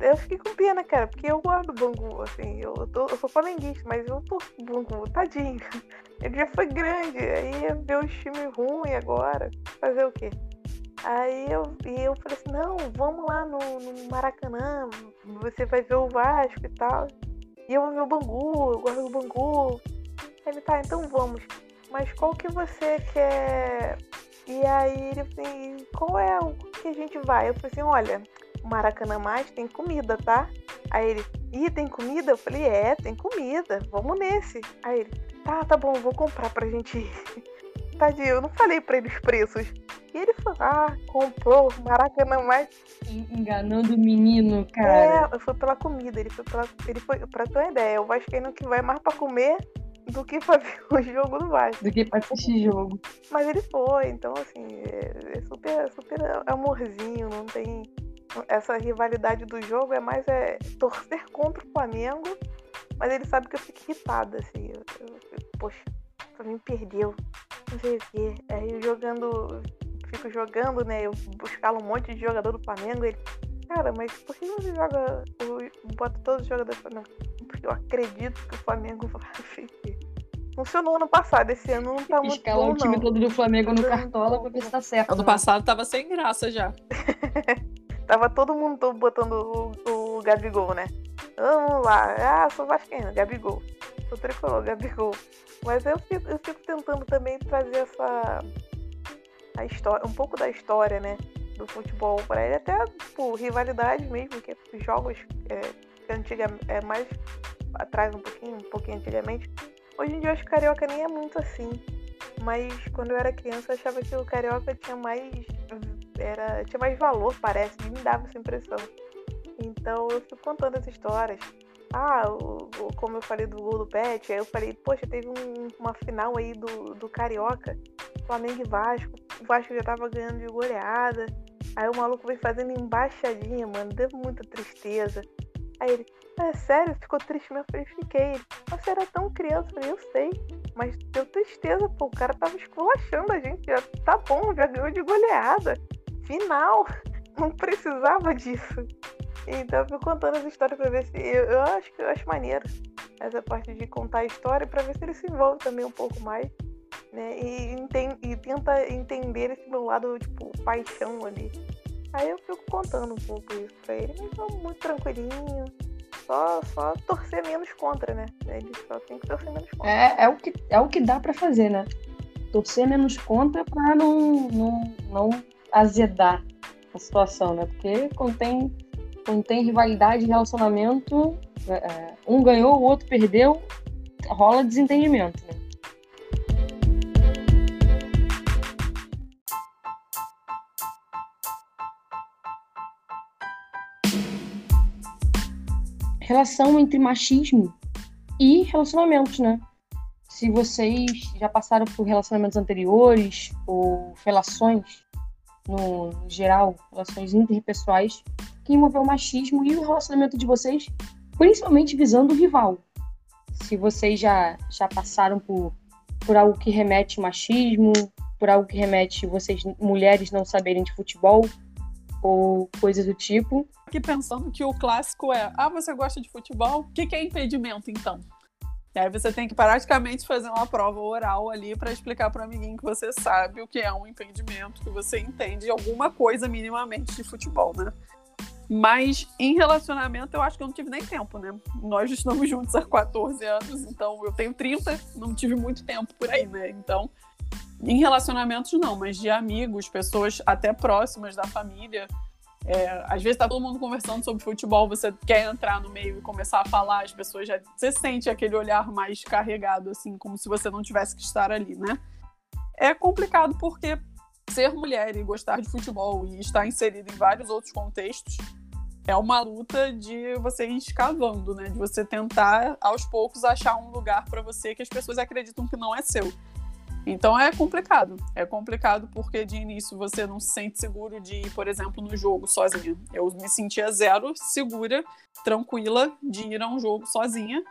Eu fiquei com pena, cara, porque eu gosto do Bangu, assim, eu, tô, eu sou flamenguista, mas eu tô o Bangu, tadinho. Ele já foi grande, aí ver o time ruim agora, fazer o quê? Aí eu, e eu falei assim, não, vamos lá no, no Maracanã, você vai ver o Vasco e tal. E eu vou ver o Bangu, eu gosto do Bangu. Ele, tá, então vamos. Mas qual que você quer? E aí ele assim, qual é o que a gente vai? Eu falei assim, olha, o Maracanã Mais tem comida, tá? Aí ele, ih, tem comida? Eu falei, é, tem comida, vamos nesse. Aí ele, tá, tá bom, vou comprar pra gente ir. Tadinho, eu não falei pra ele os preços. E ele falou, ah, comprou Maracanã Mais. Enganando o menino, cara. É, foi pela comida, ele foi pela. Ele foi, pra ter uma ideia, o Vascaíno que vai mais pra comer do que pra ver o jogo do Vasco. Do que pra assistir jogo. Mas ele foi, então assim, é, é super, super amorzinho, não tem essa rivalidade do jogo é mais é, torcer contra o Flamengo, mas ele sabe que eu fico irritada, assim. Eu, eu, eu, poxa, o Flamengo perdeu, não sei o quê. Aí jogando, fico jogando, né? Eu buscava um monte de jogador do Flamengo, ele. Cara, mas por que você joga. Bota todos os jogadores do Flamengo? Porque eu acredito que o Flamengo vai vencer. Funcionou ano passado, esse ano não tá muito Escala bom, o time não. todo do Flamengo no Cartola pra ver se tá certo. Ano né? passado tava sem graça já. Tava todo mundo botando o, o Gabigol, né? Vamos lá. Ah, sou vascaíno, Gabigol. Sou tricolor, Gabigol. Mas eu fico, eu fico tentando também trazer essa... A história, um pouco da história, né? Do futebol pra ele. Até, por rivalidade mesmo, que jogos é, que antiga, é mais atrás um pouquinho, um pouquinho antigamente. Hoje em dia eu acho que carioca nem é muito assim. Mas quando eu era criança eu achava que o carioca tinha mais. Era, tinha mais valor, parece. Me dava essa impressão. Então eu fico contando as histórias. Ah, o, o- como eu falei do gol do Pet, aí eu falei, poxa, teve um- uma final aí do, do Carioca, Flamengo e Vasco. O Vasco já tava ganhando de goleada. Aí o maluco veio fazendo embaixadinha, mano. Deu muita tristeza. Aí ele, é sério, ficou triste mesmo? Eu falei, fiquei. Você era tão criança, eu falei, eu sei. Mas deu tristeza, pô. O cara tava esculachando a gente. Já tá bom, já ganhou de goleada. Final. Não precisava disso. Então eu fico contando essa história pra ver se. Eu, eu acho que eu acho maneiro essa parte de contar a história pra ver se ele se envolve também um pouco mais. Né? E, enten- e tenta entender esse meu lado, tipo, paixão ali. Aí eu fico contando um pouco isso pra ele, mas tô muito tranquilinho. Só, só torcer menos contra, né? Ele só tem que torcer menos contra. É, é, o que, é o que dá pra fazer, né? Torcer menos contra pra não, não, não azedar a situação, né? Porque quando tem rivalidade, relacionamento, é, é, um ganhou, o outro perdeu, rola desentendimento, né? Relação entre machismo e relacionamentos, né? Se vocês já passaram por relacionamentos anteriores ou relações no geral, relações interpessoais que envolveu machismo e o relacionamento de vocês, principalmente visando o rival. Se vocês já já passaram por por algo que remete machismo, por algo que remete vocês mulheres não saberem de futebol ou coisas do tipo, Aqui pensando que o clássico é: ah, você gosta de futebol? O que, que é impedimento, então? E aí você tem que praticamente fazer uma prova oral ali para explicar para o amiguinho que você sabe o que é um impedimento, que você entende alguma coisa minimamente de futebol, né? Mas em relacionamento eu acho que eu não tive nem tempo, né? Nós estamos juntos há 14 anos, então eu tenho 30, não tive muito tempo por aí, né? Então, em relacionamentos não, mas de amigos, pessoas até próximas da família, é, às vezes tá todo mundo conversando sobre futebol, você quer entrar no meio e começar a falar, as pessoas já. Você sente aquele olhar mais carregado, assim, como se você não tivesse que estar ali, né? É complicado porque ser mulher e gostar de futebol e estar inserida em vários outros contextos é uma luta de você ir escavando, né? De você tentar, aos poucos, achar um lugar para você que as pessoas acreditam que não é seu. Então é complicado. É complicado porque de início você não se sente seguro de ir, por exemplo, no jogo sozinha. Eu me sentia zero segura, tranquila de ir a um jogo sozinha.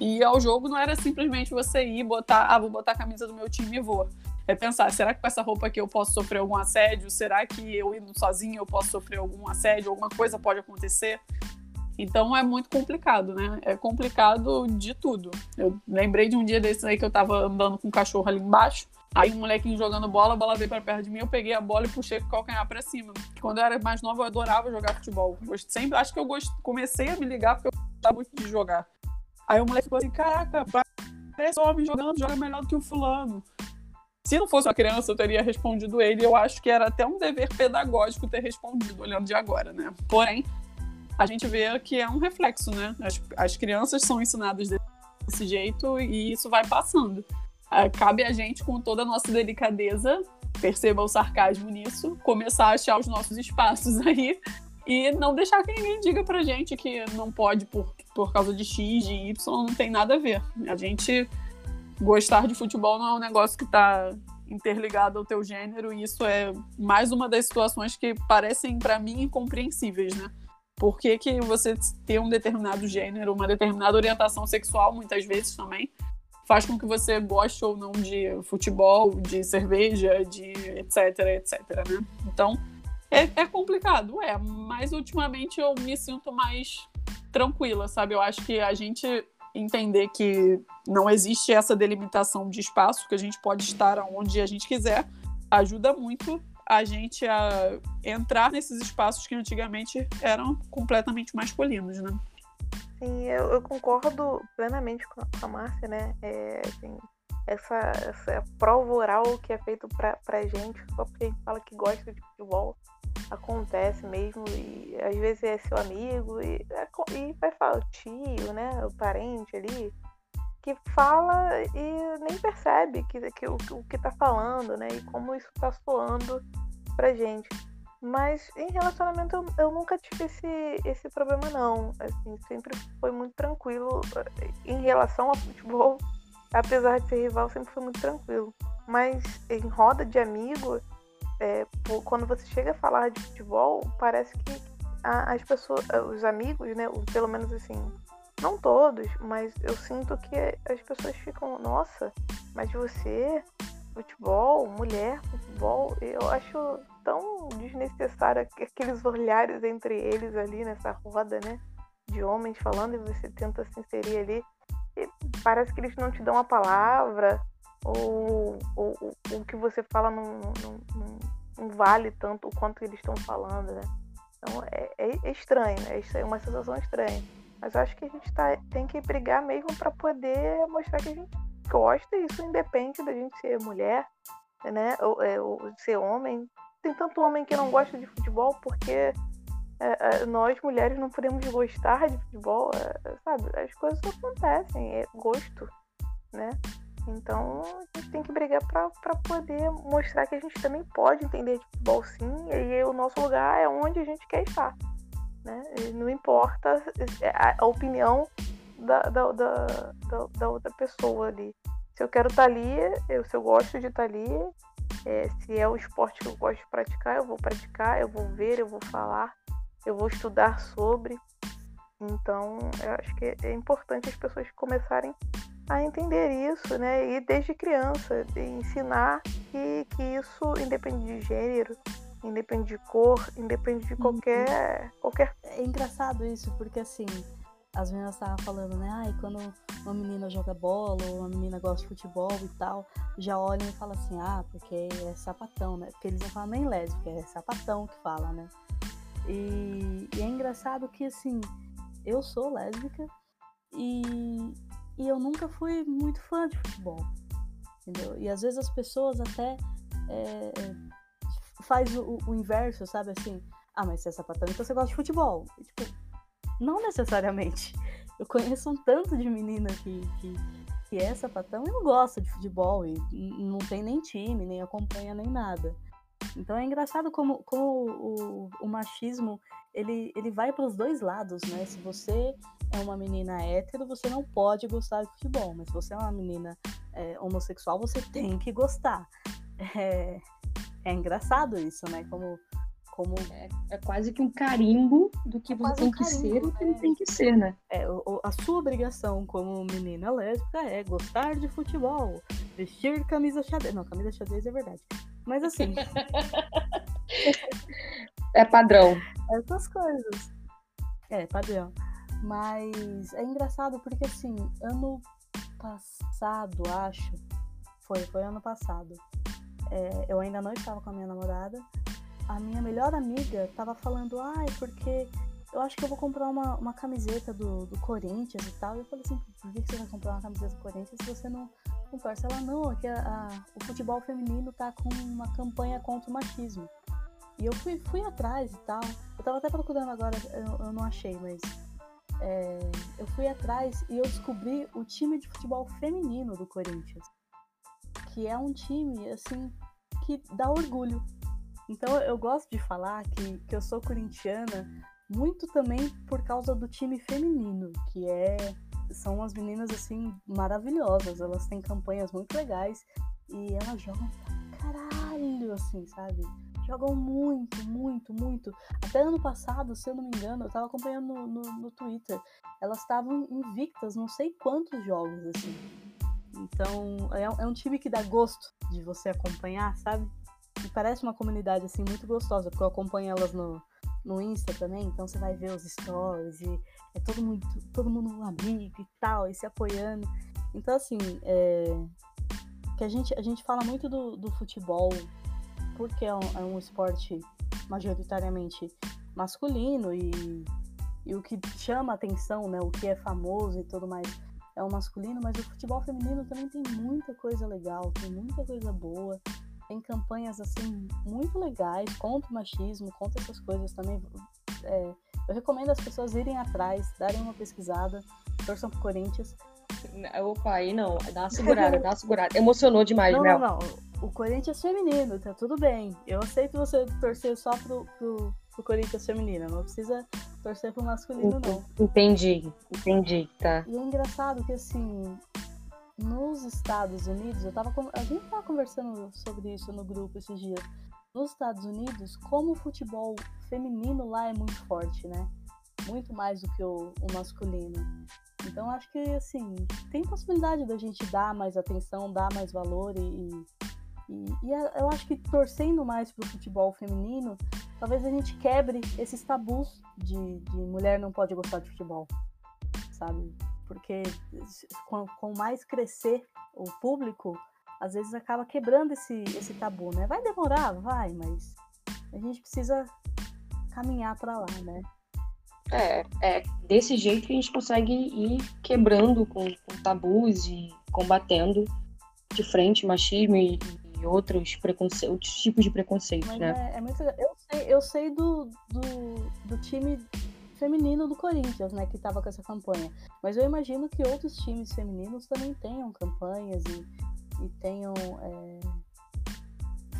E ao jogo não era simplesmente você ir botar, ah, vou botar a camisa do meu time e vou. É pensar, será que com essa roupa aqui eu posso sofrer algum assédio? Será que eu indo sozinha eu posso sofrer algum assédio? Alguma coisa pode acontecer? Então é muito complicado, né? É complicado de tudo. Eu lembrei de um dia desses aí que eu tava andando com o cachorro ali embaixo. Aí um molequinho jogando bola, a bola veio pra perto de mim, eu peguei a bola e puxei com o calcanhar pra cima. Quando eu era mais nova, eu adorava jogar futebol. Gost- Sempre, acho que eu gost... comecei a me ligar porque eu gostava muito de jogar. Aí o moleque ficou assim, caraca, parece um homem jogando, joga melhor do que o fulano. Se não fosse uma criança, eu teria respondido ele. Eu acho que era até um dever pedagógico ter respondido, olhando de agora, né? Porém, a gente vê que é um reflexo, né? As, as crianças são ensinadas desse jeito e isso vai passando. Ah, cabe a gente, com toda a nossa delicadeza, perceba o sarcasmo nisso, começar a achar os nossos espaços aí e não deixar que ninguém diga pra gente que não pode por, por causa de X, de Y, não tem nada a ver. A gente gostar de futebol não é um negócio que tá interligado ao teu gênero, e isso é mais uma das situações que parecem para mim incompreensíveis, né? Por que, que você ter um determinado gênero, uma determinada orientação sexual, muitas vezes também, faz com que você goste ou não de futebol, de cerveja, de etc, etc, né? Então, é, é complicado, é, mas ultimamente eu me sinto mais tranquila, sabe? Eu acho que a gente entender que não existe essa delimitação de espaço, que a gente pode estar onde a gente quiser, ajuda muito a gente a entrar nesses espaços que antigamente eram completamente masculinos, né? Sim, eu, eu concordo plenamente com a, Márcia, né? É, assim, essa, essa prova oral que é feito pra, pra gente, só porque a gente fala que gosta de futebol, acontece mesmo, e às vezes é seu amigo, e, é e vai falar, o tio, né? O parente ali, que fala e nem percebe que, que, o, o que tá falando, né? E como isso tá soando pra gente. Mas em relacionamento eu, eu, nunca tive esse, esse problema não. Assim, sempre foi muito tranquilo. Eh, em relação ao futebol, apesar de ser rival, sempre foi muito tranquilo. Mas em roda de amigo, é, quando você chega a falar de futebol, parece que as pessoas, os amigos, né, pelo menos assim, não todos, mas eu sinto que as pessoas ficam, nossa, mas você, futebol, mulher, futebol, eu acho tão desnecessário aqueles olhares entre eles ali nessa roda, né? De homens falando e você tenta se inserir ali. E parece que eles não te dão a palavra, ou, o que você fala não, não, não, não, vale tanto o quanto eles estão falando, né? Então é, é, é estranho, né? É uma sensação estranha. Mas eu acho que a gente tá, tem que brigar mesmo para poder mostrar que a gente gosta, e isso independe da gente ser mulher, né? Ou, é, ou ser homem. Tem tanto homem que não gosta de futebol porque é, é, nós mulheres não podemos gostar de futebol, é, sabe? As coisas acontecem, é gosto, né? Então a gente tem que brigar para poder mostrar que a gente também pode entender de futebol sim, e o nosso lugar é onde a gente quer estar. Né? Não importa a, a opinião da, da, da, da, outra pessoa ali. Se eu quero estar ali, eu, se eu gosto de estar ali, é, se é o esporte que eu gosto de praticar, eu vou praticar, eu vou ver, eu vou falar, eu vou estudar sobre. Então, eu acho que é importante as pessoas começarem a entender isso, né? E desde criança, de ensinar que, que isso independe de gênero, independe de cor, independe de uhum. qualquer, qualquer. É engraçado isso, porque assim, as meninas estavam falando, né? Ai, quando uma menina joga bola ou uma menina gosta de futebol e tal, já olham e falam assim, ah, porque é sapatão, né? Porque eles não falam nem lésbica, é sapatão que fala, né? E, e é engraçado que, assim, eu sou lésbica e, e eu nunca fui muito fã de futebol. Entendeu? E às vezes as pessoas até é, faz o, o, inverso, sabe? Assim, ah, mas você é sapatão, então você gosta de futebol. E, tipo, não necessariamente. Eu conheço um tanto de menina que, que, que é sapatão e não gosta de futebol, e não tem nem time, nem acompanha, nem nada. Então é engraçado como, como o, o machismo ele, ele vai para os dois lados, né? Se você é uma menina hétero, você não pode gostar de futebol, mas se você é uma menina é, homossexual, você tem que gostar. É, é engraçado isso, né? Como. como... É, é quase que um carimbo do que é você tem um que ser e o que não tem que ser, né? É, a sua obrigação como menina lésbica é gostar de futebol, vestir camisa xadrez. Não, camisa xadrez é verdade. Mas assim. é padrão. Essas coisas. É, padrão. Mas é engraçado porque, assim, ano passado, acho. Foi, foi ano passado. É, eu ainda não estava com a minha namorada. A minha melhor amiga estava falando, ai, ah, porque eu acho que eu vou comprar uma, uma camiseta do, do Corinthians e tal. E eu falei assim, por que você vai comprar uma camiseta do Corinthians se você não, não? Ela, não, é que a, a, o futebol feminino tá com uma campanha contra o machismo. E eu fui, fui atrás e tal. Eu tava até procurando agora, eu, eu não achei, mas é, eu fui atrás e eu descobri o time de futebol feminino do Corinthians. Que é um time, assim, que dá orgulho. Então eu gosto de falar que, que eu sou corintiana muito também por causa do time feminino, que é são umas meninas assim maravilhosas, elas têm campanhas muito legais e elas jogam pra lindo, assim, sabe? Jogam muito, muito, muito. Até ano passado, se eu não me engano, eu tava acompanhando no, no, no Twitter. Elas estavam invictas, não sei quantos jogos, assim. Então, é, é um time que dá gosto de você acompanhar, sabe? E parece uma comunidade, assim, muito gostosa, porque eu acompanho elas no, no Insta também, então você vai ver os stories e é todo mundo, todo mundo amigo e tal, e se apoiando. Então, assim, é, que a gente, a gente fala muito do, do futebol porque é um, é um esporte majoritariamente masculino e, e o que chama atenção, né, o que é famoso e tudo mais é o masculino, mas o futebol feminino também tem muita coisa legal, tem muita coisa boa, tem campanhas assim muito legais contra o machismo, contra essas coisas também. É, eu recomendo as pessoas irem atrás, darem uma pesquisada, torçam pro Corinthians. Opa, aí não, dá uma segurada, dá uma segurada. Emocionou demais, não, Mel. Não, não, o Corinthians feminino, tá tudo bem. Eu aceito você torcer só pro, pro, pro Corinthians feminino, não precisa torcer pro masculino, não. Entendi, entendi, tá. E é engraçado que, assim, nos Estados Unidos, eu tava, a gente tava conversando sobre isso no grupo esses dias. Nos Estados Unidos, como o futebol feminino lá é muito forte, né? Muito mais do que o, o masculino. Então acho que assim, tem possibilidade da gente dar mais atenção, dar mais valor e, e, e eu acho que torcendo mais pro futebol feminino, talvez a gente quebre esses tabus de, de mulher não pode gostar de futebol, sabe? porque com, com mais crescer o público, às vezes acaba quebrando esse, esse tabu, né? Vai demorar, vai, mas a gente precisa caminhar para lá, né? É, é desse jeito que a gente consegue ir quebrando com, com tabus e combatendo de frente machismo e, e outros, preconce... outros tipos de preconceito, Mas né? É, é muito... Eu sei, eu sei do, do, do time feminino do Corinthians, né, que estava com essa campanha. Mas eu imagino que outros times femininos também tenham campanhas e, e tenham é,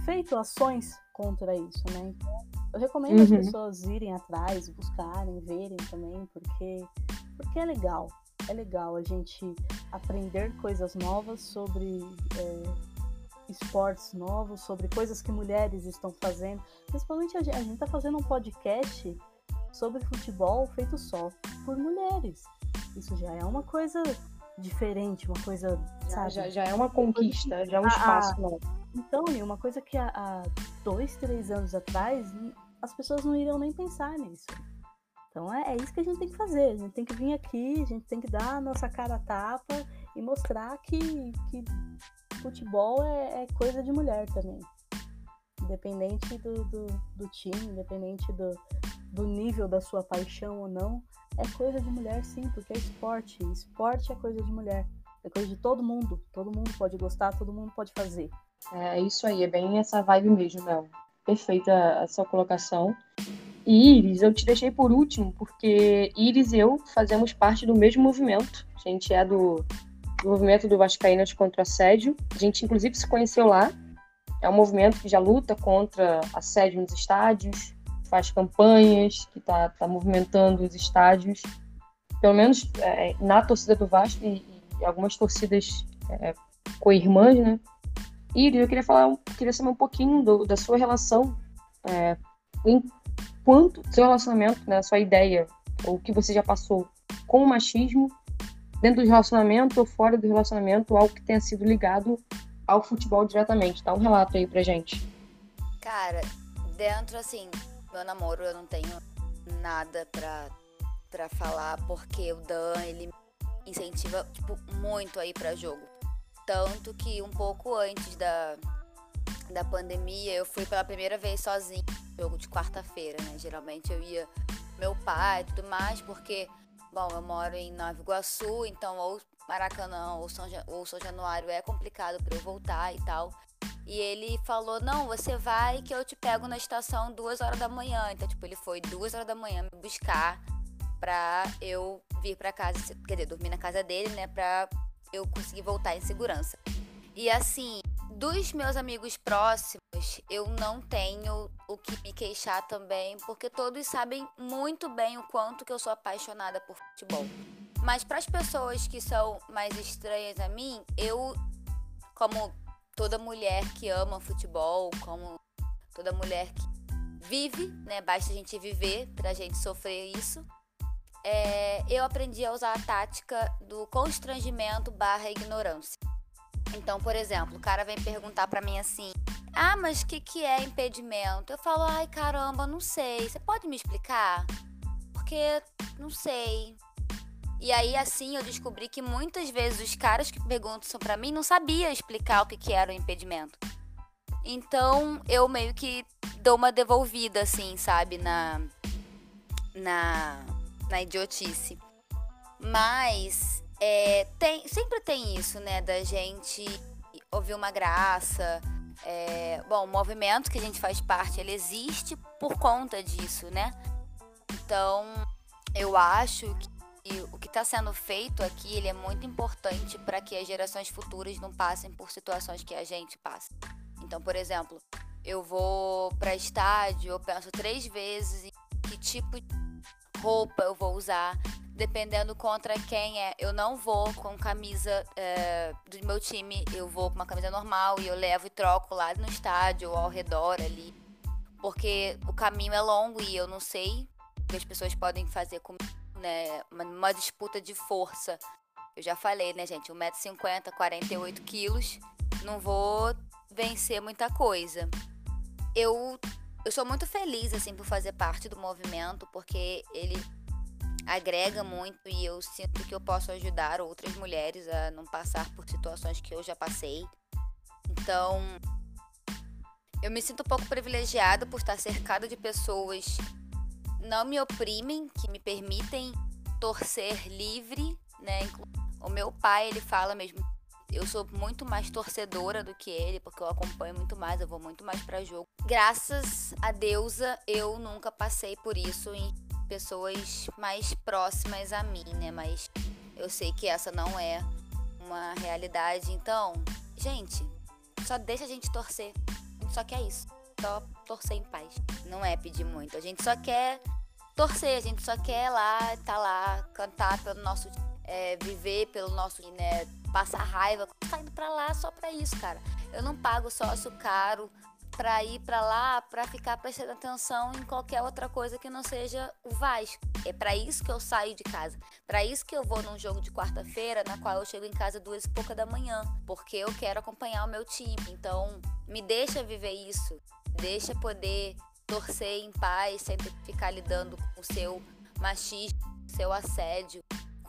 feito ações contra isso, né? Então, eu recomendo uhum. as pessoas irem atrás, buscarem, verem também, porque, porque é legal. É legal a gente aprender coisas novas sobre é, esportes novos, sobre coisas que mulheres estão fazendo. Principalmente a gente, a gente tá fazendo um podcast sobre futebol feito só por mulheres. Isso já é uma coisa diferente, uma coisa. Já, já, já, é uma conquista, já é um espaço novo. Então, uma coisa que há, há dois, três anos atrás as pessoas não iriam nem pensar nisso. Então é, é, isso que a gente tem que fazer. A gente tem que vir aqui, a gente tem que dar a nossa cara a tapa e mostrar que, que futebol é, é coisa de mulher também. Independente do, do, do time, independente do, do nível da sua paixão ou não, é coisa de mulher sim, porque é esporte. Esporte é coisa de mulher. É coisa de todo mundo. Todo mundo pode gostar, todo mundo pode fazer. É isso aí, é bem essa vibe mesmo, Mel. Perfeita a sua colocação. E Iris, eu te deixei por último, porque Iris e eu fazemos parte do mesmo movimento. A gente é do, movimento do Vascaínas contra assédio. A gente, inclusive, se conheceu lá. É um movimento que já luta contra assédio nos estádios, faz campanhas, que está tá movimentando os estádios, pelo menos é, na torcida do Vasco e, e algumas torcidas é, co-irmãs, né? E eu queria falar, queria saber um pouquinho do, da sua relação, é, enquanto seu relacionamento, né, sua ideia, ou o que você já passou com o machismo, dentro do relacionamento ou fora do relacionamento, algo que tenha sido ligado ao futebol diretamente. Dá um relato aí pra gente. Cara, dentro assim, meu namoro eu não tenho nada pra, pra falar, porque o Dan, ele incentiva, tipo, muito aí pra jogo. Tanto que um pouco antes da, da pandemia, eu fui pela primeira vez sozinha jogo de quarta-feira, né? Geralmente eu ia meu pai e tudo mais, porque, bom, eu moro em Nova Iguaçu, então ou Maracanã ou São, ou São Januário é complicado para eu voltar e tal. E ele falou: Não, você vai que eu te pego na estação duas horas da manhã. Então, tipo, ele foi duas horas da manhã me buscar pra eu vir pra casa, quer dizer, dormir na casa dele, né? Pra eu conseguir voltar em segurança. E assim, dos meus amigos próximos, eu não tenho o que me queixar também, porque todos sabem muito bem o quanto que eu sou apaixonada por futebol. Mas para as pessoas que são mais estranhas a mim, eu, como toda mulher que ama futebol, como toda mulher que vive, né? Basta a gente viver pra gente sofrer isso. É, eu aprendi a usar a tática do constrangimento barra ignorância. Então, por exemplo, o cara vem perguntar para mim assim: Ah, mas o que, que é impedimento? Eu falo: Ai, caramba, não sei. Você pode me explicar? Porque não sei. E aí, assim, eu descobri que muitas vezes os caras que perguntam para mim não sabiam explicar o que, que era o impedimento. Então, eu meio que dou uma devolvida, assim, sabe, na. na. na idiotice. Mas é, tem, sempre tem isso, né, da gente ouvir uma graça. É, bom, o movimento que a gente faz parte, ele existe por conta disso, né? Então, eu acho que o que está sendo feito aqui, ele é muito importante para que as gerações futuras não passem por situações que a gente passa. Então, por exemplo, eu vou para estádio, eu penso três vezes em que tipo de roupa eu vou usar, dependendo contra quem é. Eu não vou com camisa é, do meu time, eu vou com uma camisa normal e eu levo e troco lá no estádio ou ao redor ali. Porque o caminho é longo e eu não sei o que as pessoas podem fazer comigo, né? Uma, uma disputa de força. Eu já falei, né, gente? 1,50m, 48 quilos. Não vou vencer muita coisa. Eu, eu sou muito feliz, assim, por fazer parte do movimento, porque ele agrega muito e eu sinto que eu posso ajudar outras mulheres a não passar por situações que eu já passei. Então, eu me sinto um pouco privilegiada por estar cercada de pessoas que não me oprimem, que me permitem torcer livre, né? O meu pai, ele fala mesmo, eu sou muito mais torcedora do que ele, porque eu acompanho muito mais, eu vou muito mais para jogo. Graças a deusa, eu nunca passei por isso pessoas mais próximas a mim, né? Mas eu sei que essa não é uma realidade. Então, gente, só deixa a gente torcer. A gente só quer isso. Só torcer em paz. Não é pedir muito. A gente só quer torcer. A gente só quer lá, tá lá, cantar pelo nosso. É, viver pelo nosso. Né, passar raiva. Tá indo pra lá só pra isso, cara. Eu não pago sócio caro para ir para lá para ficar prestando atenção em qualquer outra coisa que não seja o Vasco. É para isso que eu saio de casa. Para isso que eu vou num jogo de quarta-feira, na qual eu chego em casa duas e pouca da manhã, porque eu quero acompanhar o meu time. Então, me deixa viver isso. Deixa poder torcer em paz, sem ter que ficar lidando com o seu machismo, seu assédio,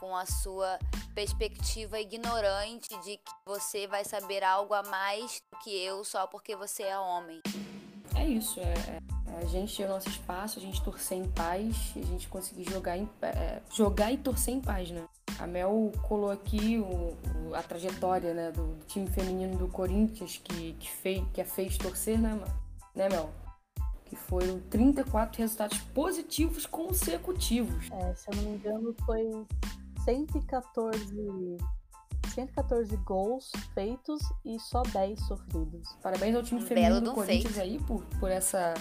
com a sua perspectiva ignorante de que você vai saber algo a mais do que eu só porque você é homem. É isso, é, é, é a gente ter o nosso espaço, a gente torcer em paz, a gente conseguir jogar, em, é, jogar e torcer em paz, né? A Mel colou aqui o, o, a trajetória né, do, do, time feminino do Corinthians que, que, fez, que a fez torcer, né, né Mel? Que foram 34 resultados positivos consecutivos. É, se eu não me engano, foi 114, 114 gols feitos e só 10 sofridos. Parabéns ao time feminino do Corinthians feito. aí por, por essa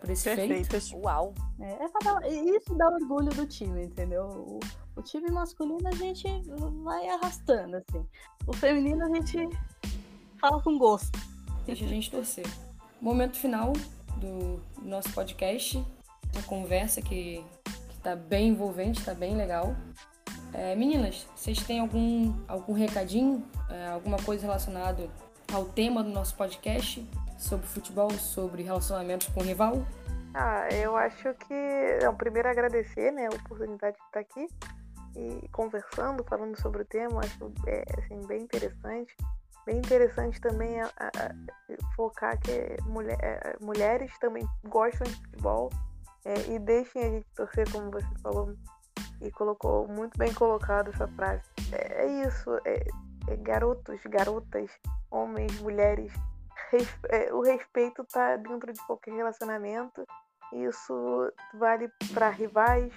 por esse Perfeitas. feito. Uau! É, é isso dá orgulho do time, entendeu? O, o, time masculino a gente vai arrastando, assim. O feminino a gente fala com gosto. Deixa a gente torcer. Momento final do nosso podcast. Uma conversa que, que tá bem envolvente, tá bem legal. É, meninas, vocês têm algum, algum recadinho, é, alguma coisa relacionada ao tema do nosso podcast sobre futebol, sobre relacionamentos com o rival? Ah, eu acho que. Não, primeiro agradecer né, a oportunidade de estar aqui e conversando, falando sobre o tema, acho é, assim, bem interessante. Bem interessante também a, a, a focar que mulher, é, mulheres também gostam de futebol é, e deixem a gente torcer, como você falou e colocou muito bem colocado essa frase. É, é isso, é, é garotos, garotas, homens, mulheres. Res, é, o respeito está dentro de qualquer relacionamento. Isso vale para rivais,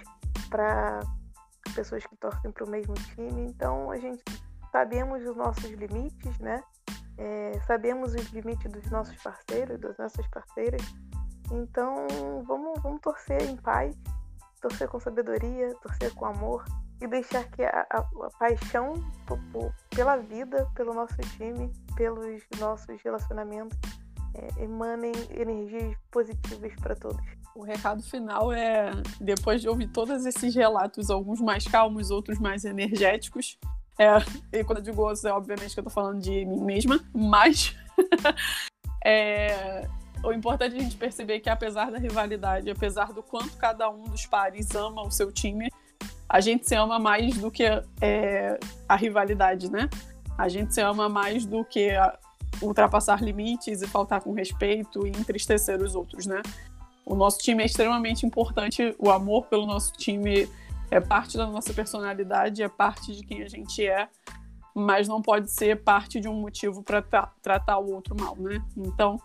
para pessoas que torcem para o mesmo time. Então a gente sabemos os nossos limites, né? É, sabemos os limites dos nossos parceiros, das nossas parceiras. Então vamos, vamos torcer em paz torcer com sabedoria, torcer com amor, e deixar que a, a, a paixão pela vida, pelo nosso time, pelos nossos relacionamentos é, emanem energias positivas para todos. O recado final é, depois de ouvir todos esses relatos, alguns mais calmos, outros mais energéticos, é, e quando eu digo outros, é obviamente que eu tô falando de mim mesma, mas é, o importante é a gente perceber que apesar da rivalidade, apesar do quanto cada um dos pares ama o seu time, a gente se ama mais do que é, a rivalidade, né? A gente se ama mais do que ultrapassar limites e faltar com respeito e entristecer os outros, né? O nosso time é extremamente importante, o amor pelo nosso time é parte da nossa personalidade, é parte de quem a gente é, mas não pode ser parte de um motivo para tra tratar o outro mal, né? Então,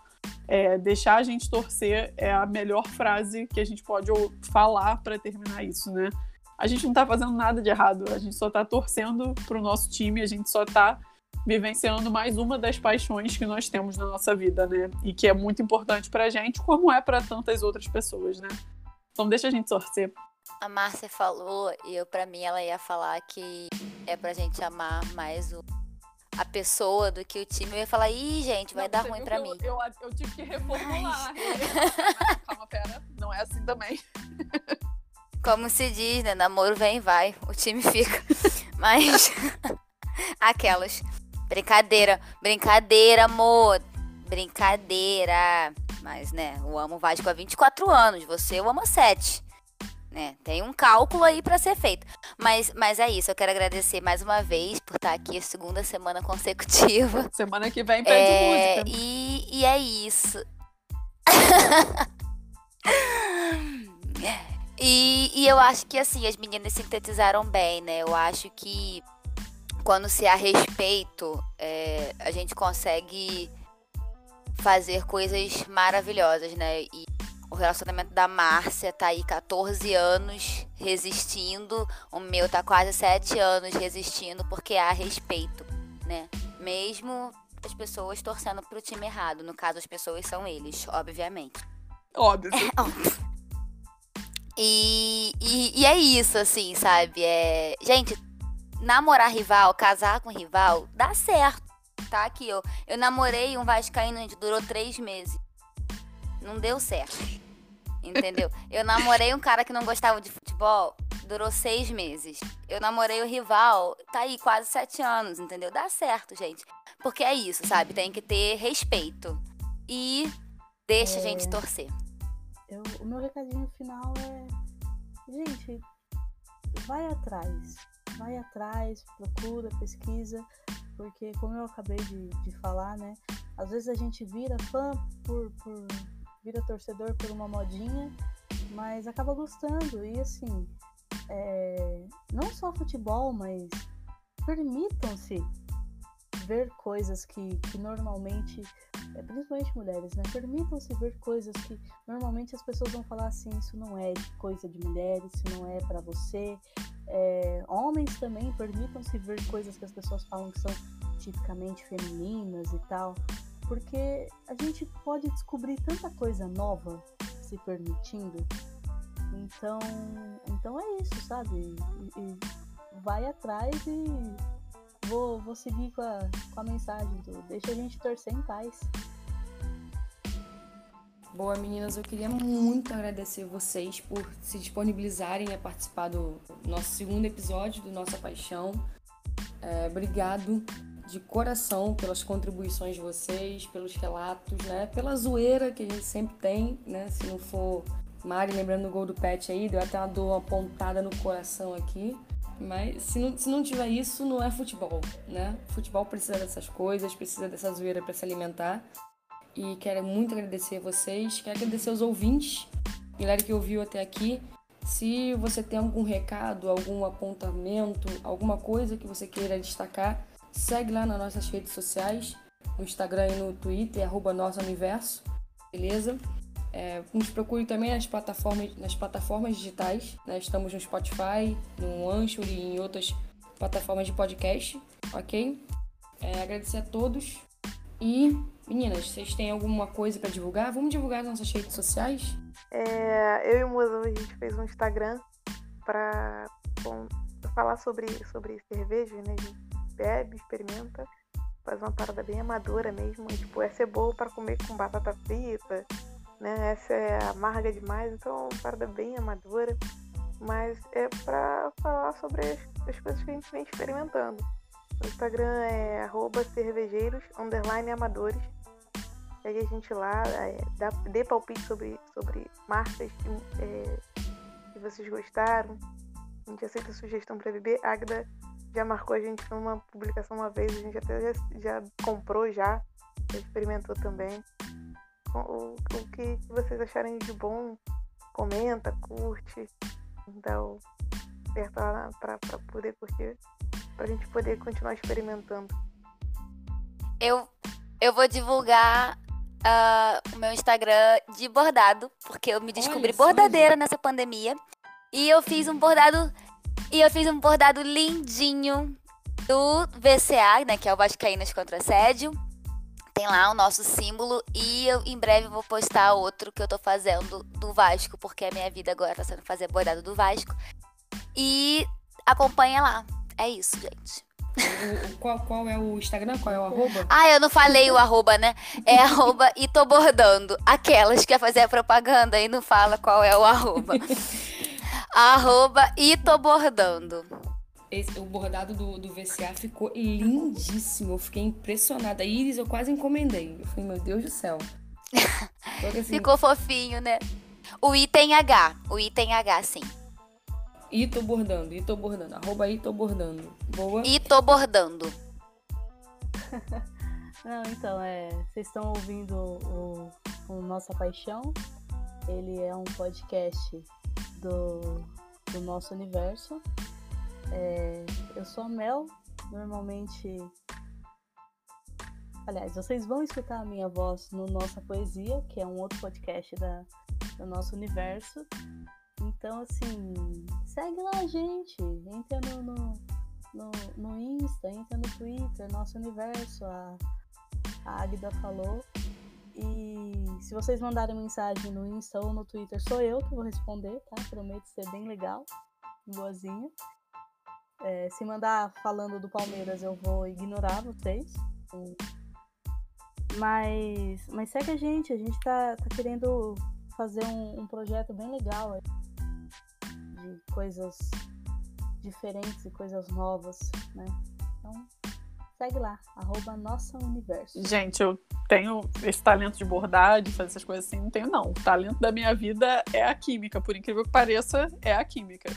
é, deixar a gente torcer é a melhor frase que a gente pode falar para terminar isso, né? A gente não está fazendo nada de errado, a gente só está torcendo para o nosso time, a gente só está vivenciando mais uma das paixões que nós temos na nossa vida, né? E que é muito importante pra gente, como é para tantas outras pessoas, né? Então deixa a gente torcer. A Márcia falou, e eu para mim ela ia falar que é pra gente amar mais o, a pessoa do que o time. Eu ia falar, ih, gente, vai não, dar ruim pra eu, mim. Eu, eu, tive que reformular. Calma, pera, não é assim também. Como se diz, né? Namoro vem e vai, o time fica. Mas aquelas. Brincadeira, brincadeira, amor. Brincadeira. Mas, né, eu amo o Vasco há 24 anos, você eu amo há 7. Né? Tem um cálculo aí para ser feito. Mas, mas é isso, eu quero agradecer mais uma vez por estar aqui a segunda semana consecutiva. Semana que vem pede é, música. E, e é isso. e, e eu acho que assim, as meninas sintetizaram bem, né? Eu acho que quando se há respeito, é, a gente consegue fazer coisas maravilhosas, né? E o relacionamento da Márcia tá aí 14 anos resistindo, o meu tá quase 7 anos resistindo porque há respeito, né? Mesmo as pessoas torcendo pro time errado, no caso as pessoas são eles, obviamente. Óbvio. É, óbvio. E, e, e, é isso, assim, sabe? É... Gente, namorar rival, casar com rival, dá certo. Tá aqui, eu, eu namorei um vascaíno, que durou três meses. Não deu certo. Entendeu? Eu namorei um cara que não gostava de futebol, durou seis meses. Eu namorei o rival, tá aí quase sete anos, entendeu? Dá certo, gente. Porque é isso, sabe? Tem que ter respeito. E deixa é... a gente torcer. Eu, o meu recadinho final é. Gente, vai atrás vai atrás, procura, pesquisa, porque como eu acabei de, de falar, né? Às vezes a gente vira fã por, por vira torcedor por uma modinha, mas acaba gostando. E assim, é, não só futebol, mas permitam-se ver coisas que, que normalmente, é, principalmente mulheres, né? Permitam-se ver coisas que normalmente as pessoas vão falar assim: isso não é coisa de mulheres, isso não é para você. É, homens também permitam-se ver coisas que as pessoas falam que são tipicamente femininas e tal, porque a gente pode descobrir tanta coisa nova se permitindo. Então, então é isso, sabe? E, e vai atrás e vou, vou seguir com a, com a mensagem do deixa a gente torcer em paz. Boa, meninas, eu queria muito agradecer vocês por se disponibilizarem a participar do nosso segundo episódio do Nossa Paixão. É, obrigado de coração pelas contribuições de vocês, pelos relatos, né? Pela zoeira que a gente sempre tem, né? Se não for Mari, lembrando do gol do Pet aí, deu até uma dor, uma pontada no coração aqui. Mas se não, se não tiver isso, não é futebol, né? Futebol precisa dessas coisas, precisa dessa zoeira para se alimentar. E quero muito agradecer a vocês, quero agradecer aos ouvintes, galera que ouviu até aqui. Se você tem algum recado, algum apontamento, alguma coisa que você queira destacar, segue lá nas nossas redes sociais, no Instagram e no Twitter, arroba Nosso Universo, beleza? É, nos procure também nas plataformas, nas plataformas digitais. Né? Estamos no Spotify, no Anchor e em outras plataformas de podcast, ok? É, agradecer a todos. E, meninas, vocês têm alguma coisa para divulgar? Vamos divulgar nas nossas redes sociais? É, eu e o Mozão, a gente fez um Instagram para falar sobre, sobre cerveja, né? Gente bebe, experimenta, faz uma parada bem amadora mesmo. E, tipo, essa é boa para comer com batata frita, né? Essa é amarga demais, então é uma parada bem amadora. Mas é para falar sobre as, as, coisas que a gente vem experimentando. O Instagram é arroba cervejeiros, underline amadores. Segue a gente lá, é, dá, dê palpite sobre, sobre marcas que, é, que vocês gostaram. A gente aceita sugestão para beber. Agda já marcou a gente numa publicação uma vez, a gente até já, já comprou já, já experimentou também. O, o que vocês acharem de bom, comenta, curte, dá o certo lá pra, pra poder curtir, pra gente poder continuar experimentando. Eu, eu vou divulgar uh, o meu Instagram de bordado, porque eu me descobri bordadeira nessa pandemia. E eu fiz um bordado e eu fiz um bordado lindinho do VCA, né, que é o Vascaínas contra Assédio. Tem lá o nosso símbolo e eu em breve vou postar outro que eu tô fazendo do Vasco, porque a minha vida agora tá sendo fazer bordado do Vasco. E acompanha lá. É isso, gente. O, qual, qual é o Instagram? Qual é o arroba? Ah, eu não falei o arroba, né? É arroba e tô bordando. Aquelas que quer fazer a propaganda e não fala qual é o arroba. arroba e tô bordando. Esse, o bordado do, do VCA ficou lindíssimo. Eu fiquei impressionada. Iris eu quase encomendei. Eu falei, meu Deus do céu. Assim... Ficou fofinho, né? O I tem H. O I tem H, sim. I tô bordando, I tô bordando. Arroba I tô bordando. Boa. I tô bordando. Não, então, é. Vocês estão ouvindo o, o Nossa Paixão. Ele é um podcast do, do nosso universo. É, eu sou a Mel, normalmente. Aliás, vocês vão escutar a minha voz no Nossa Poesia, que é um outro podcast da, do nosso universo. Então, assim, segue lá a gente. Entra no, no, no, no Insta, entra no Twitter, nosso universo. A, a Agda falou. E se vocês mandarem mensagem no Insta ou no Twitter, sou eu que vou responder, tá? Prometo ser bem legal, boazinha. É, se mandar falando do Palmeiras, eu vou ignorar vocês. Mas, mas segue a gente, a gente tá, tá querendo fazer um, um projeto bem legal de coisas diferentes e coisas novas, né? Então, segue lá, arroba Nossa Universo. Gente, eu tenho esse talento de bordar, de fazer essas coisas assim, não tenho não. O talento da minha vida é a química, por incrível que pareça, é a química.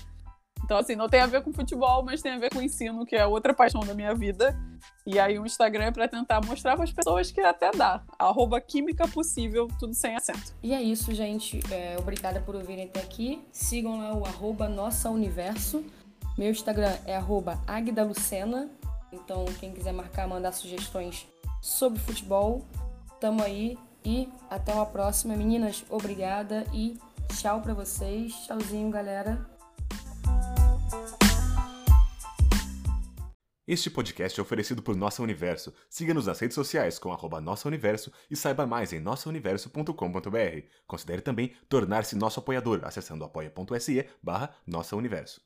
Então, assim, não tem a ver com futebol, mas tem a ver com o ensino, que é outra paixão da minha vida. E aí o Instagram é para tentar mostrar para as pessoas que até dá. Arroba química possível, tudo sem acento. E é isso, gente. É, obrigada por ouvirem até aqui. Sigam lá o arroba Nossa Universo. Meu Instagram é arroba Agdalucena. Então, quem quiser marcar, mandar sugestões sobre futebol, tamo aí. E até uma próxima. Meninas, obrigada e tchau para vocês. Tchauzinho, galera. Este podcast é oferecido por Nossa Universo. Siga-nos nas redes sociais com arroba Nossa Universo e saiba mais em nossauniverso.com.br. Considere também tornar-se nosso apoiador acessando apoia.se barra Nossa Universo.